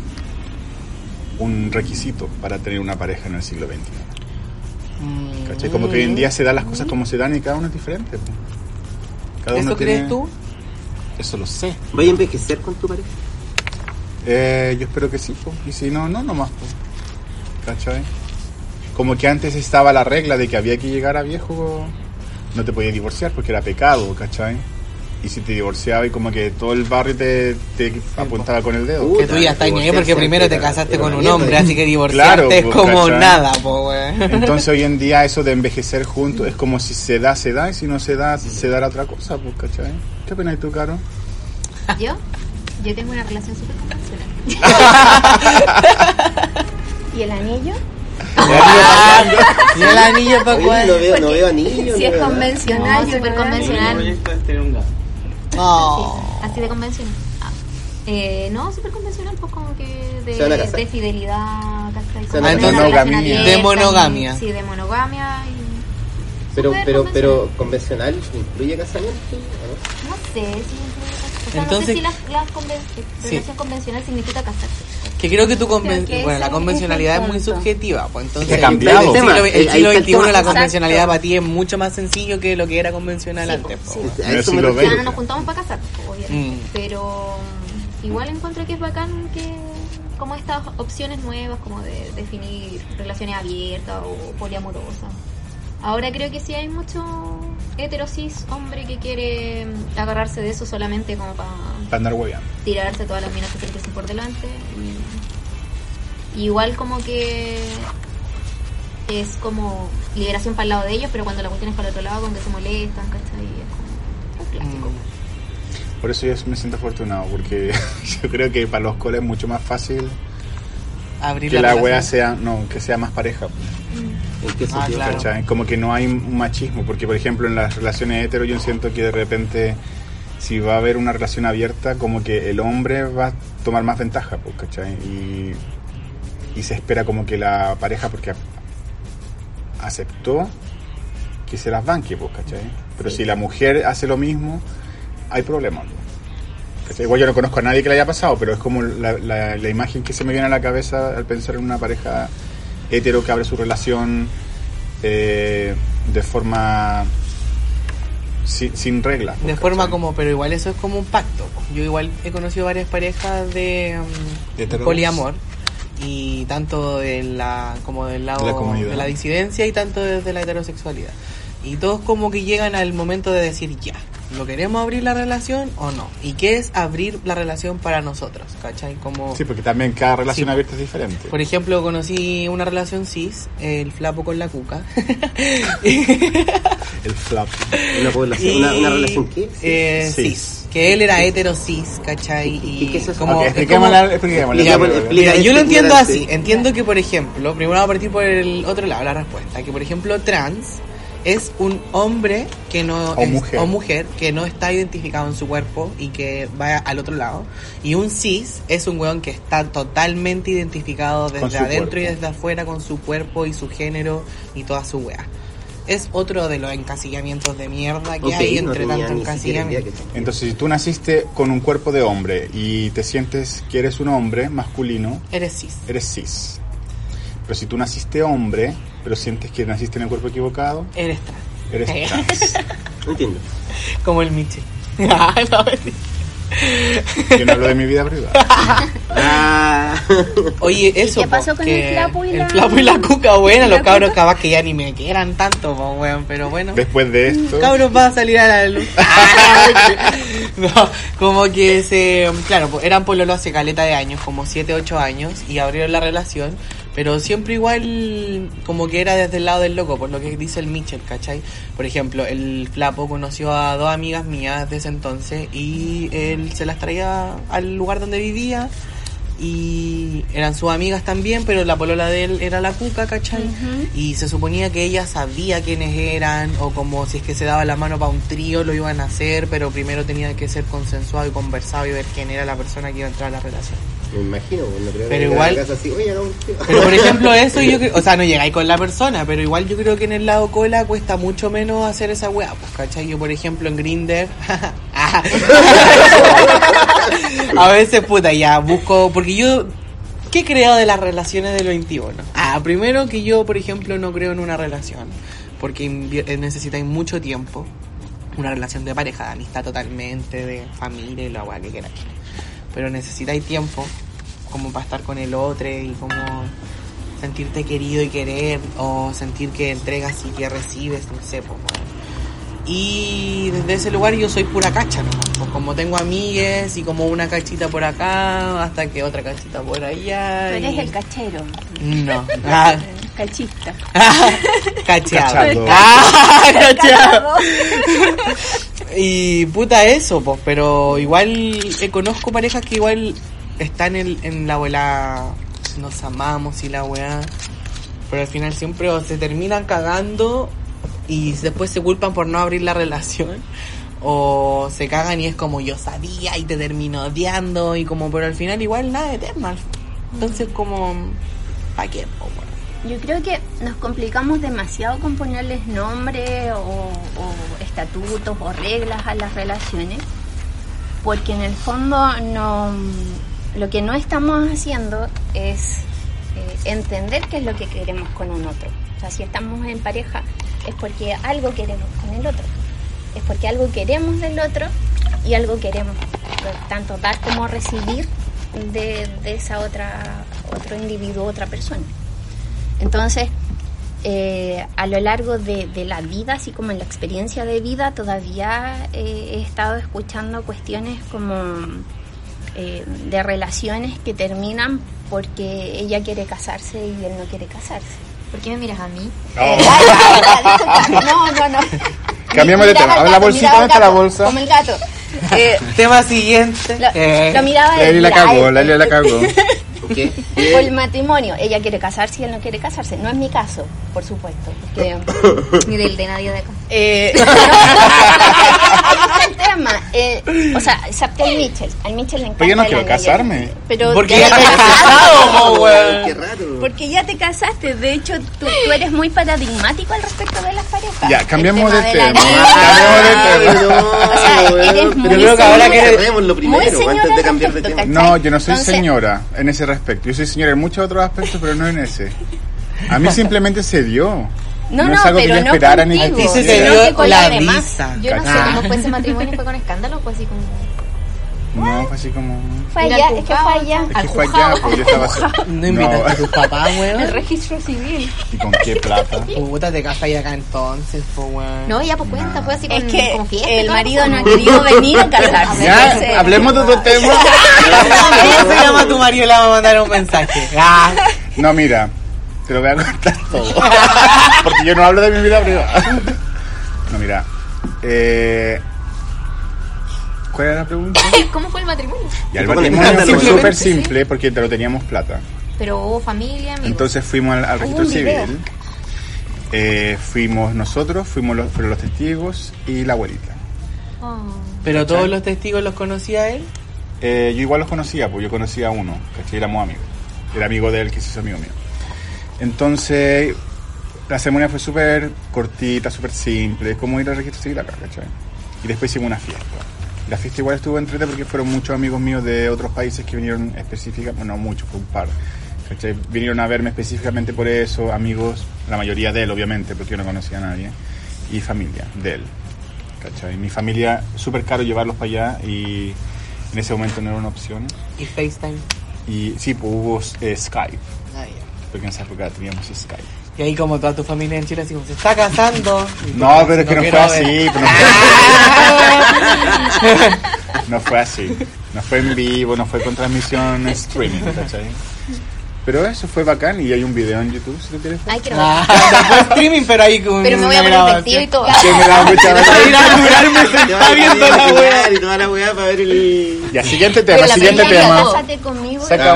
[SPEAKER 1] un requisito para tener una pareja en el siglo XXI.
[SPEAKER 4] Mm.
[SPEAKER 1] ¿Cachai? Como que hoy en día se dan las cosas como se dan y cada uno es diferente. Cada
[SPEAKER 4] ¿Eso
[SPEAKER 1] uno
[SPEAKER 4] crees
[SPEAKER 1] tiene-
[SPEAKER 4] tú?
[SPEAKER 1] Eso lo sé.
[SPEAKER 3] ¿Vaya a envejecer con tu pareja?
[SPEAKER 1] Eh, yo espero que sí, po. y si no, no, nomás. po. ¿Cachai? Como que antes estaba la regla de que había que llegar a viejo, no te podías divorciar porque era pecado, ¿cachai? Y si te divorciabas y como que todo el barrio te, te apuntaba con el dedo.
[SPEAKER 4] Que tú ya estás ñoño porque primero te casaste con un hombre, así que divorciarte
[SPEAKER 1] Claro,
[SPEAKER 4] es
[SPEAKER 1] pues,
[SPEAKER 4] como
[SPEAKER 1] ¿cachai?
[SPEAKER 4] nada, po.
[SPEAKER 1] Entonces hoy en día eso de envejecer juntos es como si se da, se da, y si no se da, se dará otra cosa, pues, ¿cachai? ¿Qué opinas tú, Caro? *laughs*
[SPEAKER 2] Yo, yo tengo una relación súper convencional. *laughs* ¿Y el anillo? *laughs*
[SPEAKER 4] ¿Y el anillo para cuál?
[SPEAKER 3] no veo, no veo anillo.
[SPEAKER 2] Si
[SPEAKER 3] no
[SPEAKER 2] es convencional, súper convencional.
[SPEAKER 4] Oh.
[SPEAKER 2] Sí, así de convencional. Ah, eh, no, súper convencional, pues como que de, fidelidad, de
[SPEAKER 4] De monogamia.
[SPEAKER 2] Sí, de monogamia.
[SPEAKER 3] Pero, pero, pero
[SPEAKER 2] convencional.
[SPEAKER 3] incluye casamiento. ¿o no?
[SPEAKER 2] No sé si incluye cas- o sea,
[SPEAKER 4] Entonces-
[SPEAKER 2] no sé si la, la conven- relación convencional significa casarse.
[SPEAKER 4] Que creo que tu conven-
[SPEAKER 2] Creo que
[SPEAKER 4] bueno, la convencionalidad es muy subjetiva, pues entonces
[SPEAKER 1] Es que ha cambiado.
[SPEAKER 4] el siglo, el siglo
[SPEAKER 3] el
[SPEAKER 4] XXI la
[SPEAKER 2] Exacto.
[SPEAKER 4] convencionalidad para ti es mucho más sencillo que lo que era convencional
[SPEAKER 2] Sí,
[SPEAKER 4] antes.
[SPEAKER 2] pues,
[SPEAKER 4] po,
[SPEAKER 2] sí.
[SPEAKER 3] eso me
[SPEAKER 2] no nos juntamos para casar, pues, obviamente.
[SPEAKER 4] Mm.
[SPEAKER 2] Pero mm, igual encuentro que es bacán que como estas opciones nuevas, como de definir relaciones abiertas o poliamorosas. Ahora creo que sí hay mucho heterosis hombre que quiere mm, agarrarse de eso solamente como para
[SPEAKER 1] Para andar hueveando.
[SPEAKER 2] tirarse todas las minas que se por delante. Y, igual como que es como liberación para el lado de ellos, pero cuando la cuestión es para el otro lado, como que se molestan, ¿cachai? Es como un clásico.
[SPEAKER 4] Mm.
[SPEAKER 1] Por eso yo me siento afortunado, porque *laughs* yo creo que para los coles es mucho más fácil
[SPEAKER 4] Abrir
[SPEAKER 1] que la
[SPEAKER 4] relación.
[SPEAKER 1] wea sea, no, que sea más pareja.
[SPEAKER 3] ¿En qué
[SPEAKER 4] Ah, claro.
[SPEAKER 1] ¿cachai? Como que no hay un machismo, porque por ejemplo en las relaciones hetero yo siento que de repente si va a haber una relación abierta, como que el hombre va a tomar más ventaja, pues, ¿cachai? Y, y se espera como que la pareja, porque aceptó que se las banque, pues, ¿cachai? Pero si la mujer hace lo mismo, hay problemas. pues. ¿cachai? Igual yo no conozco a nadie que le haya pasado, pero es como la, la- la imagen que se me viene a la cabeza al pensar en una pareja hetero que abre su relación eh, de forma sin, sin reglas.
[SPEAKER 4] De forma como, pero igual eso es como un pacto. Yo igual he conocido varias parejas de um,
[SPEAKER 1] De heteros.
[SPEAKER 4] poliamor y tanto de la, como del lado
[SPEAKER 1] De la comunidad.
[SPEAKER 4] de la disidencia y tanto desde la heterosexualidad. Y todos como que llegan al momento de decir ya, ¿lo queremos abrir la relación o no? ¿Y qué es abrir la relación para nosotros? ¿Cachai? Como,
[SPEAKER 1] Sí, porque también cada relación
[SPEAKER 4] Sí.
[SPEAKER 1] abierta es diferente.
[SPEAKER 4] por ejemplo, conocí una relación cis, el flapo con la cuca. *laughs*
[SPEAKER 1] El flap. *laughs*
[SPEAKER 3] Una, población, una, una relación qué?
[SPEAKER 4] Eh,
[SPEAKER 1] Cis.
[SPEAKER 4] cis. Que él era hetero cis, ¿cachai?
[SPEAKER 3] ¿Y- y qué es eso?
[SPEAKER 4] como,
[SPEAKER 1] Ok,
[SPEAKER 4] es como- mira, yo lo
[SPEAKER 3] este
[SPEAKER 4] entiendo
[SPEAKER 3] ignorante.
[SPEAKER 4] así. Entiendo que, por ejemplo, primero vamos a partir por el otro lado, la respuesta. Que, por ejemplo, trans es un hombre que no
[SPEAKER 1] O
[SPEAKER 4] es-
[SPEAKER 1] mujer.
[SPEAKER 4] o mujer que no está identificado en su cuerpo y que va al otro lado. Y un cis es un weón que está totalmente identificado desde adentro y desde afuera con su cuerpo y su género y toda su wea. es otro de los encasillamientos de mierda que hay
[SPEAKER 3] no
[SPEAKER 4] entre
[SPEAKER 3] tenía
[SPEAKER 4] tanto encasillamiento.
[SPEAKER 1] Entonces, si tú naciste con un cuerpo de hombre y te sientes que eres un hombre masculino,
[SPEAKER 4] Eres cis.
[SPEAKER 1] eres cis. Pero si tú naciste hombre, pero sientes que naciste en el cuerpo equivocado,
[SPEAKER 4] Eres trans.
[SPEAKER 1] eres
[SPEAKER 4] Eh.
[SPEAKER 1] trans.
[SPEAKER 3] Entiendo.
[SPEAKER 4] Como el Miche. *laughs* Ah, no.
[SPEAKER 1] Yo no hablo de mi vida privada.
[SPEAKER 3] Ah,
[SPEAKER 4] Oye, eso.
[SPEAKER 2] qué pasó
[SPEAKER 4] po,
[SPEAKER 2] con el flapo y la-
[SPEAKER 4] El flapo y la cuca, bueno,
[SPEAKER 2] ¿Y
[SPEAKER 4] los cabros
[SPEAKER 2] cuca?
[SPEAKER 4] capaz que ya ni me quieran tanto, po, weón, pero bueno.
[SPEAKER 1] Después de esto,
[SPEAKER 4] Cabros va a salir a la luz. *laughs* *laughs* no, como que se. Claro, pues, eran pololo hace caleta de años, como 7, 8 años, y abrieron la relación. Pero siempre igual, como que era desde el lado del loco, por lo que dice el Mitchell, ¿cachai? Por ejemplo, el Flapo conoció a dos amigas mías de ese entonces y él se las traía al lugar donde vivía y eran sus amigas también, pero la polola de él era la cuca, ¿cachai? Y se suponía que ella sabía quiénes eran, o como si es que se daba la mano para un trío lo iban a hacer, pero primero tenía que ser consensuado y conversado y ver quién era la persona que iba a entrar a la relación.
[SPEAKER 3] Me imagino, no creo
[SPEAKER 4] Pero
[SPEAKER 3] que
[SPEAKER 4] igual-
[SPEAKER 3] la casa así, "Oye, tío".
[SPEAKER 4] Pero por ejemplo *laughs* eso yo creo, o sea, no llegáis con la persona, pero igual yo creo que en el lado cola cuesta mucho menos hacer esa weá, pues, ¿cachai? Yo por ejemplo en Grinder *laughs* *laughs* a veces puta ya busco, porque yo ¿qué creo de las relaciones del 21? Ah, primero que yo por ejemplo no creo en una relación, porque eh, necesitáis mucho tiempo, una relación de pareja, de amistad totalmente, de familia y la weá que queráis. Pero necesitáis tiempo como para estar con el otro y como sentirte querido y querer o sentir que entregas y que recibes, no sé, pues, bueno. Y desde ese lugar yo soy pura cacha, ¿no? Pues como tengo amigues y como una cachita por acá, hasta que otra cachita por allá.
[SPEAKER 2] Tú eres
[SPEAKER 4] y-
[SPEAKER 2] el cachero,
[SPEAKER 4] No. Ah, *laughs* *laughs*
[SPEAKER 2] cachista. *laughs*
[SPEAKER 4] cacheado.
[SPEAKER 1] Cachado.
[SPEAKER 4] Ah, cacheado. Y puta eso, pues, pero igual eh, conozco parejas que igual están en, en la abuela, nos amamos y la weá, pero al final siempre o se terminan cagando y después se culpan por no abrir la relación. O se cagan y es como yo sabía y te termino odiando y como, pero al final igual nada eterno. Entonces como, ¿para qué?
[SPEAKER 2] Yo creo que nos complicamos demasiado con ponerles nombre o, o estatutos o reglas a las relaciones, porque en el fondo no, lo que no estamos haciendo es eh, entender qué es lo que queremos con un otro. O sea, si estamos en pareja es porque algo queremos con el otro, es porque algo queremos del otro y algo queremos eh, tanto dar como recibir de, de esa otra otro individuo, otra persona. Entonces, eh, a lo largo de, la vida, así como en la experiencia de vida, todavía he estado escuchando cuestiones como eh, de relaciones que terminan porque ella quiere casarse y él no quiere casarse.
[SPEAKER 5] ¿Por qué me miras a mí?
[SPEAKER 1] Oh. *laughs*
[SPEAKER 2] No, no, no.
[SPEAKER 1] Cambiamos de tema.
[SPEAKER 2] gato,
[SPEAKER 1] bolsita, ¿dónde está la bolsa?
[SPEAKER 2] Como el gato. Eh, *laughs*
[SPEAKER 4] Tema siguiente.
[SPEAKER 2] lo,
[SPEAKER 4] Eh,
[SPEAKER 2] lo miraba
[SPEAKER 1] La
[SPEAKER 2] él,
[SPEAKER 1] la cagó, la la cagó.
[SPEAKER 3] ¿Qué?
[SPEAKER 2] Por el matrimonio, ella quiere casarse y él no quiere casarse. No es mi caso, por supuesto. *coughs* Porque,
[SPEAKER 5] Ni del de nadie de acá.
[SPEAKER 2] Eh, ahí *laughs* está *laughs* el tema. Eh, o sea, excepto al Mitchell. Al Mitchell le encanta.
[SPEAKER 1] Pero yo no quiero casarme.
[SPEAKER 2] Pero
[SPEAKER 4] Porque
[SPEAKER 2] ya te
[SPEAKER 4] casado. *laughs*
[SPEAKER 3] Qué raro.
[SPEAKER 2] Porque ya te casaste. De hecho, tú, tú eres muy paradigmático al respecto de las parejas.
[SPEAKER 1] Ya, cambiemos de
[SPEAKER 2] tema.
[SPEAKER 1] Cambiemos de tema.
[SPEAKER 2] O sea, eres muy
[SPEAKER 4] Yo creo que ahora
[SPEAKER 2] señora.
[SPEAKER 4] que-
[SPEAKER 2] Muy
[SPEAKER 3] primero antes de cambiar de tema.
[SPEAKER 1] No, yo no soy
[SPEAKER 2] Entonces-
[SPEAKER 1] señora en ese respecto. Yo soy señora en muchos otros aspectos, pero no en ese. A mí simplemente se dio.
[SPEAKER 2] No, no,
[SPEAKER 1] es algo
[SPEAKER 2] pero
[SPEAKER 1] que yo
[SPEAKER 2] no
[SPEAKER 1] esperara ni
[SPEAKER 2] contigo,
[SPEAKER 4] ti se te dio la
[SPEAKER 2] los demás.
[SPEAKER 4] visa.
[SPEAKER 5] Yo no sé cómo fue ese *laughs* matrimonio, fue con escándalo, fue así como.
[SPEAKER 1] No, fue así como.
[SPEAKER 2] Allá, es que allá.
[SPEAKER 1] Es que
[SPEAKER 5] Al
[SPEAKER 1] fue allá,
[SPEAKER 5] juzgado.
[SPEAKER 1] pues yo estaba. *laughs*
[SPEAKER 4] No invitaste a tus papás,
[SPEAKER 2] El
[SPEAKER 4] weón.
[SPEAKER 2] registro civil.
[SPEAKER 1] ¿Y con qué plata? *laughs*
[SPEAKER 4] Puta, te casas acá entonces, po, weón.
[SPEAKER 5] No, ya pues cuenta, fue así con,
[SPEAKER 2] Es que
[SPEAKER 5] como fiesta. y
[SPEAKER 2] el marido
[SPEAKER 5] cosa,
[SPEAKER 2] no ha querido venir a casarse.
[SPEAKER 1] Ya, hablemos de otro tema.
[SPEAKER 4] ¿Cómo se llama tu marido? Le vamos a mandar un mensaje.
[SPEAKER 1] No, mira, te lo voy a contar todo. *laughs* Porque yo no hablo de mi vida privada. No, mira. Eh, ¿Cuál era la pregunta? *coughs*
[SPEAKER 5] ¿Cómo fue el matrimonio?
[SPEAKER 1] Y el matrimonio fue súper simple porque te lo teníamos plata.
[SPEAKER 5] Pero hubo familia, amigos.
[SPEAKER 1] Entonces fuimos al, al registro
[SPEAKER 2] video.
[SPEAKER 1] civil. Eh, fuimos nosotros, fuimos los, fueron los testigos y la abuelita.
[SPEAKER 5] Oh.
[SPEAKER 4] Pero todos los testigos los conocía él.
[SPEAKER 1] Eh, yo igual los conocía, pues yo conocía a uno, que éramos amigos. Era amigo de él, que se hizo amigo mío. Entonces, la ceremonia fue súper cortita, súper simple, es como ir al registro civil acá, ¿cachai? Y después hicimos una fiesta. La fiesta igual estuvo entrete porque fueron muchos amigos míos de otros países que vinieron específicamente, bueno, no muchos, fue un par. ¿cachai? Vinieron a verme específicamente por eso, amigos, la mayoría de él, obviamente, porque yo no conocía a nadie, y familia de él. ¿cachai? Mi familia, súper caro llevarlos para allá y en ese momento no era una opción.
[SPEAKER 4] Y FaceTime.
[SPEAKER 1] Y sí, pues hubo eh, Skype,
[SPEAKER 4] Ah.
[SPEAKER 1] Porque en esa época teníamos Skype.
[SPEAKER 4] Y ahí como toda tu familia en Chile así como se está casando.
[SPEAKER 1] No, pero es que no fue así.
[SPEAKER 4] ver.
[SPEAKER 1] no, fue, *laughs* no fue así. No fue en vivo, no fue con transmisión streaming, ¿cachai? Pero eso fue bacán y hay un video en YouTube si tú quieres. ver.
[SPEAKER 5] Ay, quiero ver.
[SPEAKER 4] Ah, no *laughs* fue streaming, pero ahí con
[SPEAKER 5] Pero me voy a poner vestido y todo. *laughs*
[SPEAKER 1] Que me da *laughs* mucha
[SPEAKER 4] Para ir a curarme se
[SPEAKER 3] Te
[SPEAKER 4] está viendo la wea.
[SPEAKER 3] Y toda la weá para ver el...
[SPEAKER 1] Ya, siguiente
[SPEAKER 5] Pero
[SPEAKER 1] tema,
[SPEAKER 5] la
[SPEAKER 1] siguiente tema.
[SPEAKER 2] Cásate conmigo.
[SPEAKER 1] Saca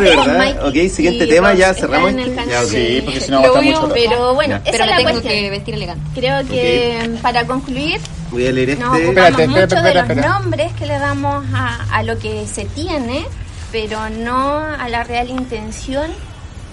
[SPEAKER 3] verdad, Ok, siguiente tema, ya cerramos. Ya.
[SPEAKER 1] Sí, porque si no va a mucho.
[SPEAKER 2] Pero bueno,
[SPEAKER 5] Pero
[SPEAKER 2] la
[SPEAKER 5] tengo
[SPEAKER 2] cuestión.
[SPEAKER 5] que vestir elegante.
[SPEAKER 2] Creo que para concluir,
[SPEAKER 3] Voy a leer este.
[SPEAKER 2] nos ocupamos
[SPEAKER 1] Espérate, espérate,
[SPEAKER 2] mucho de
[SPEAKER 1] espérate,
[SPEAKER 2] los nombres que le damos a, a lo que se tiene, pero no a la real intención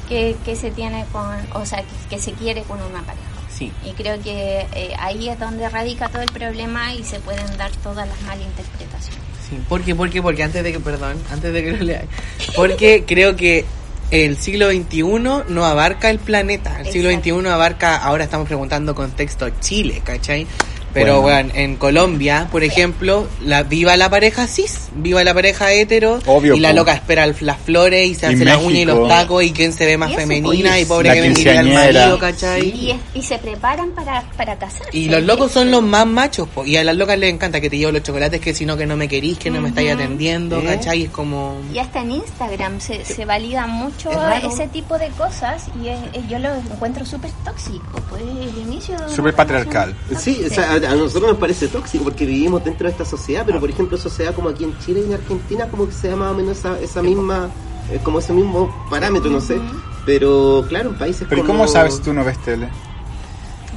[SPEAKER 2] que, que se tiene con, o sea, que, que se quiere con una pareja.
[SPEAKER 4] Sí.
[SPEAKER 2] Y creo que eh, ahí es donde radica todo el problema y se pueden dar todas las malinterpretaciones.
[SPEAKER 4] Sí, ¿por qué? ¿Por qué? Porque antes de que, perdón, antes de que lo leáis. Porque creo que el siglo XXI no abarca el planeta. El siglo. XXI abarca, ahora estamos preguntando contexto Chile, ¿cachai? Pero
[SPEAKER 1] Bueno.
[SPEAKER 4] bueno, en Colombia, por ejemplo, la viva la pareja cis, viva la pareja hetero,
[SPEAKER 1] Obvio,
[SPEAKER 4] y la loca espera el- las flores y se
[SPEAKER 1] Y
[SPEAKER 4] hace las uñas y
[SPEAKER 1] México.
[SPEAKER 4] los tacos y quién se ve más
[SPEAKER 2] Y
[SPEAKER 4] femenina y pobre
[SPEAKER 1] la
[SPEAKER 4] que bendiga al
[SPEAKER 1] quinceañera.
[SPEAKER 4] marido, ¿cachai?
[SPEAKER 2] Y, es- y se preparan para, para casarse.
[SPEAKER 4] Y los locos son los más machos, po. y a las locas les encanta que te llevo los chocolates, que si no que no me querís, que no me estáis atendiendo,
[SPEAKER 3] ¿Eh?
[SPEAKER 4] ¿cachai? Es como...
[SPEAKER 2] Y hasta en Instagram se, se valida mucho
[SPEAKER 3] Es
[SPEAKER 2] ese tipo de cosas y es- es- yo lo encuentro súper tóxico. Pues el inicio
[SPEAKER 1] Súper patriarcal.
[SPEAKER 3] Sí, o sea, a, nosotros nos parece tóxico porque vivimos dentro de esta sociedad, pero por ejemplo, sociedad como aquí en Chile y en Argentina, como que se da más o menos esa, esa misma, eh, como ese mismo parámetro, no sé. Pero claro, en países
[SPEAKER 1] Pero ¿y
[SPEAKER 3] como...
[SPEAKER 1] cómo sabes tú no ves tele?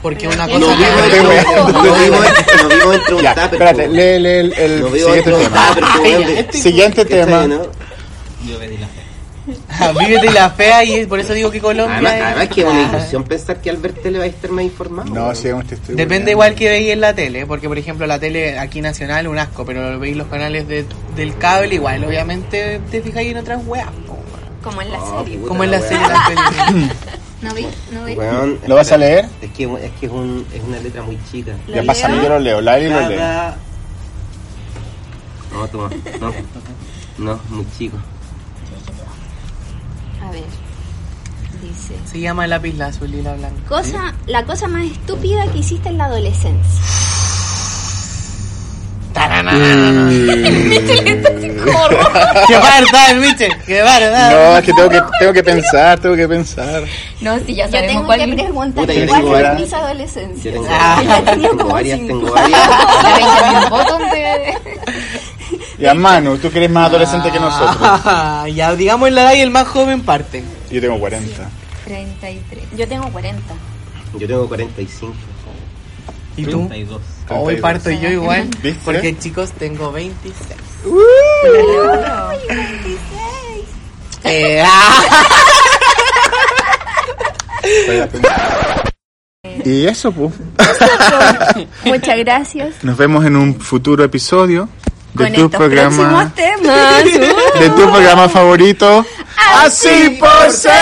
[SPEAKER 4] Porque una
[SPEAKER 2] Pero
[SPEAKER 4] cosa...
[SPEAKER 3] No vivo un tupper,
[SPEAKER 1] espérate, lee, lee el, siguiente tema. *laughs*
[SPEAKER 4] este-
[SPEAKER 1] Siguiente
[SPEAKER 3] ¿cachai,
[SPEAKER 1] tema.
[SPEAKER 4] Vívete la fea y es por eso digo que Colombia
[SPEAKER 3] Además,
[SPEAKER 4] es-
[SPEAKER 3] además que es una
[SPEAKER 4] Ah.
[SPEAKER 3] ilusión pensar que al ver tele va a estar más informado.
[SPEAKER 1] No, sí, aún te estoy
[SPEAKER 4] Depende igual que veis en la tele, porque por ejemplo la tele aquí nacional un asco, pero veis los canales de- del cable igual, obviamente te fijáis en otras weas,
[SPEAKER 2] como en la
[SPEAKER 3] Oh,
[SPEAKER 2] serie.
[SPEAKER 4] como en
[SPEAKER 3] la
[SPEAKER 4] serie la tele. *laughs*
[SPEAKER 5] No vi, no vi.
[SPEAKER 1] ¿Lo vas a leer?
[SPEAKER 3] Es que, es que es, un, es una letra muy chica.
[SPEAKER 2] ¿Lo
[SPEAKER 1] Ya
[SPEAKER 2] leo?
[SPEAKER 1] yo lo leo. Lali lo lee.
[SPEAKER 3] No, toma. No, no, muy chico.
[SPEAKER 2] A ver, dice.
[SPEAKER 4] Se llama lápiz lazuli lila blanca.
[SPEAKER 2] Cosa, la cosa más estúpida que hiciste en la adolescencia. *laughs*
[SPEAKER 4] ¡Qué verdad, biche! ¡Qué verdad!
[SPEAKER 1] No, es que tengo que, tengo que pensar, tengo que pensar.
[SPEAKER 5] No, sí, ya
[SPEAKER 2] Yo tengo
[SPEAKER 5] cuál.
[SPEAKER 2] que preguntar cuál
[SPEAKER 3] tengo
[SPEAKER 2] fue
[SPEAKER 3] varias.
[SPEAKER 2] mis adolescencias.
[SPEAKER 3] Tengo,
[SPEAKER 4] Ah.
[SPEAKER 2] He tenido
[SPEAKER 3] tengo varias, tengo varias. *laughs*
[SPEAKER 5] Ya
[SPEAKER 1] Manu, tú que eres más adolescente que nosotros.
[SPEAKER 4] Ah, ya, digamos en la edad y el más joven parte.
[SPEAKER 1] Yo tengo 40.
[SPEAKER 5] 33.
[SPEAKER 2] Yo tengo 40.
[SPEAKER 3] Yo tengo 45.
[SPEAKER 4] ¿Y tú?
[SPEAKER 3] 32.
[SPEAKER 4] Hoy parto yo igual.
[SPEAKER 1] ¿Viste?
[SPEAKER 4] Porque chicos, tengo 26.
[SPEAKER 2] ¡Ay, 26!
[SPEAKER 4] Eh, ah. *laughs*
[SPEAKER 1] Y eso, pues.
[SPEAKER 2] Muchas gracias.
[SPEAKER 1] Nos vemos en un futuro episodio de
[SPEAKER 2] Con
[SPEAKER 1] tu
[SPEAKER 2] estos
[SPEAKER 1] programa.
[SPEAKER 2] temas.
[SPEAKER 1] De tu programa favorito. Así por ser.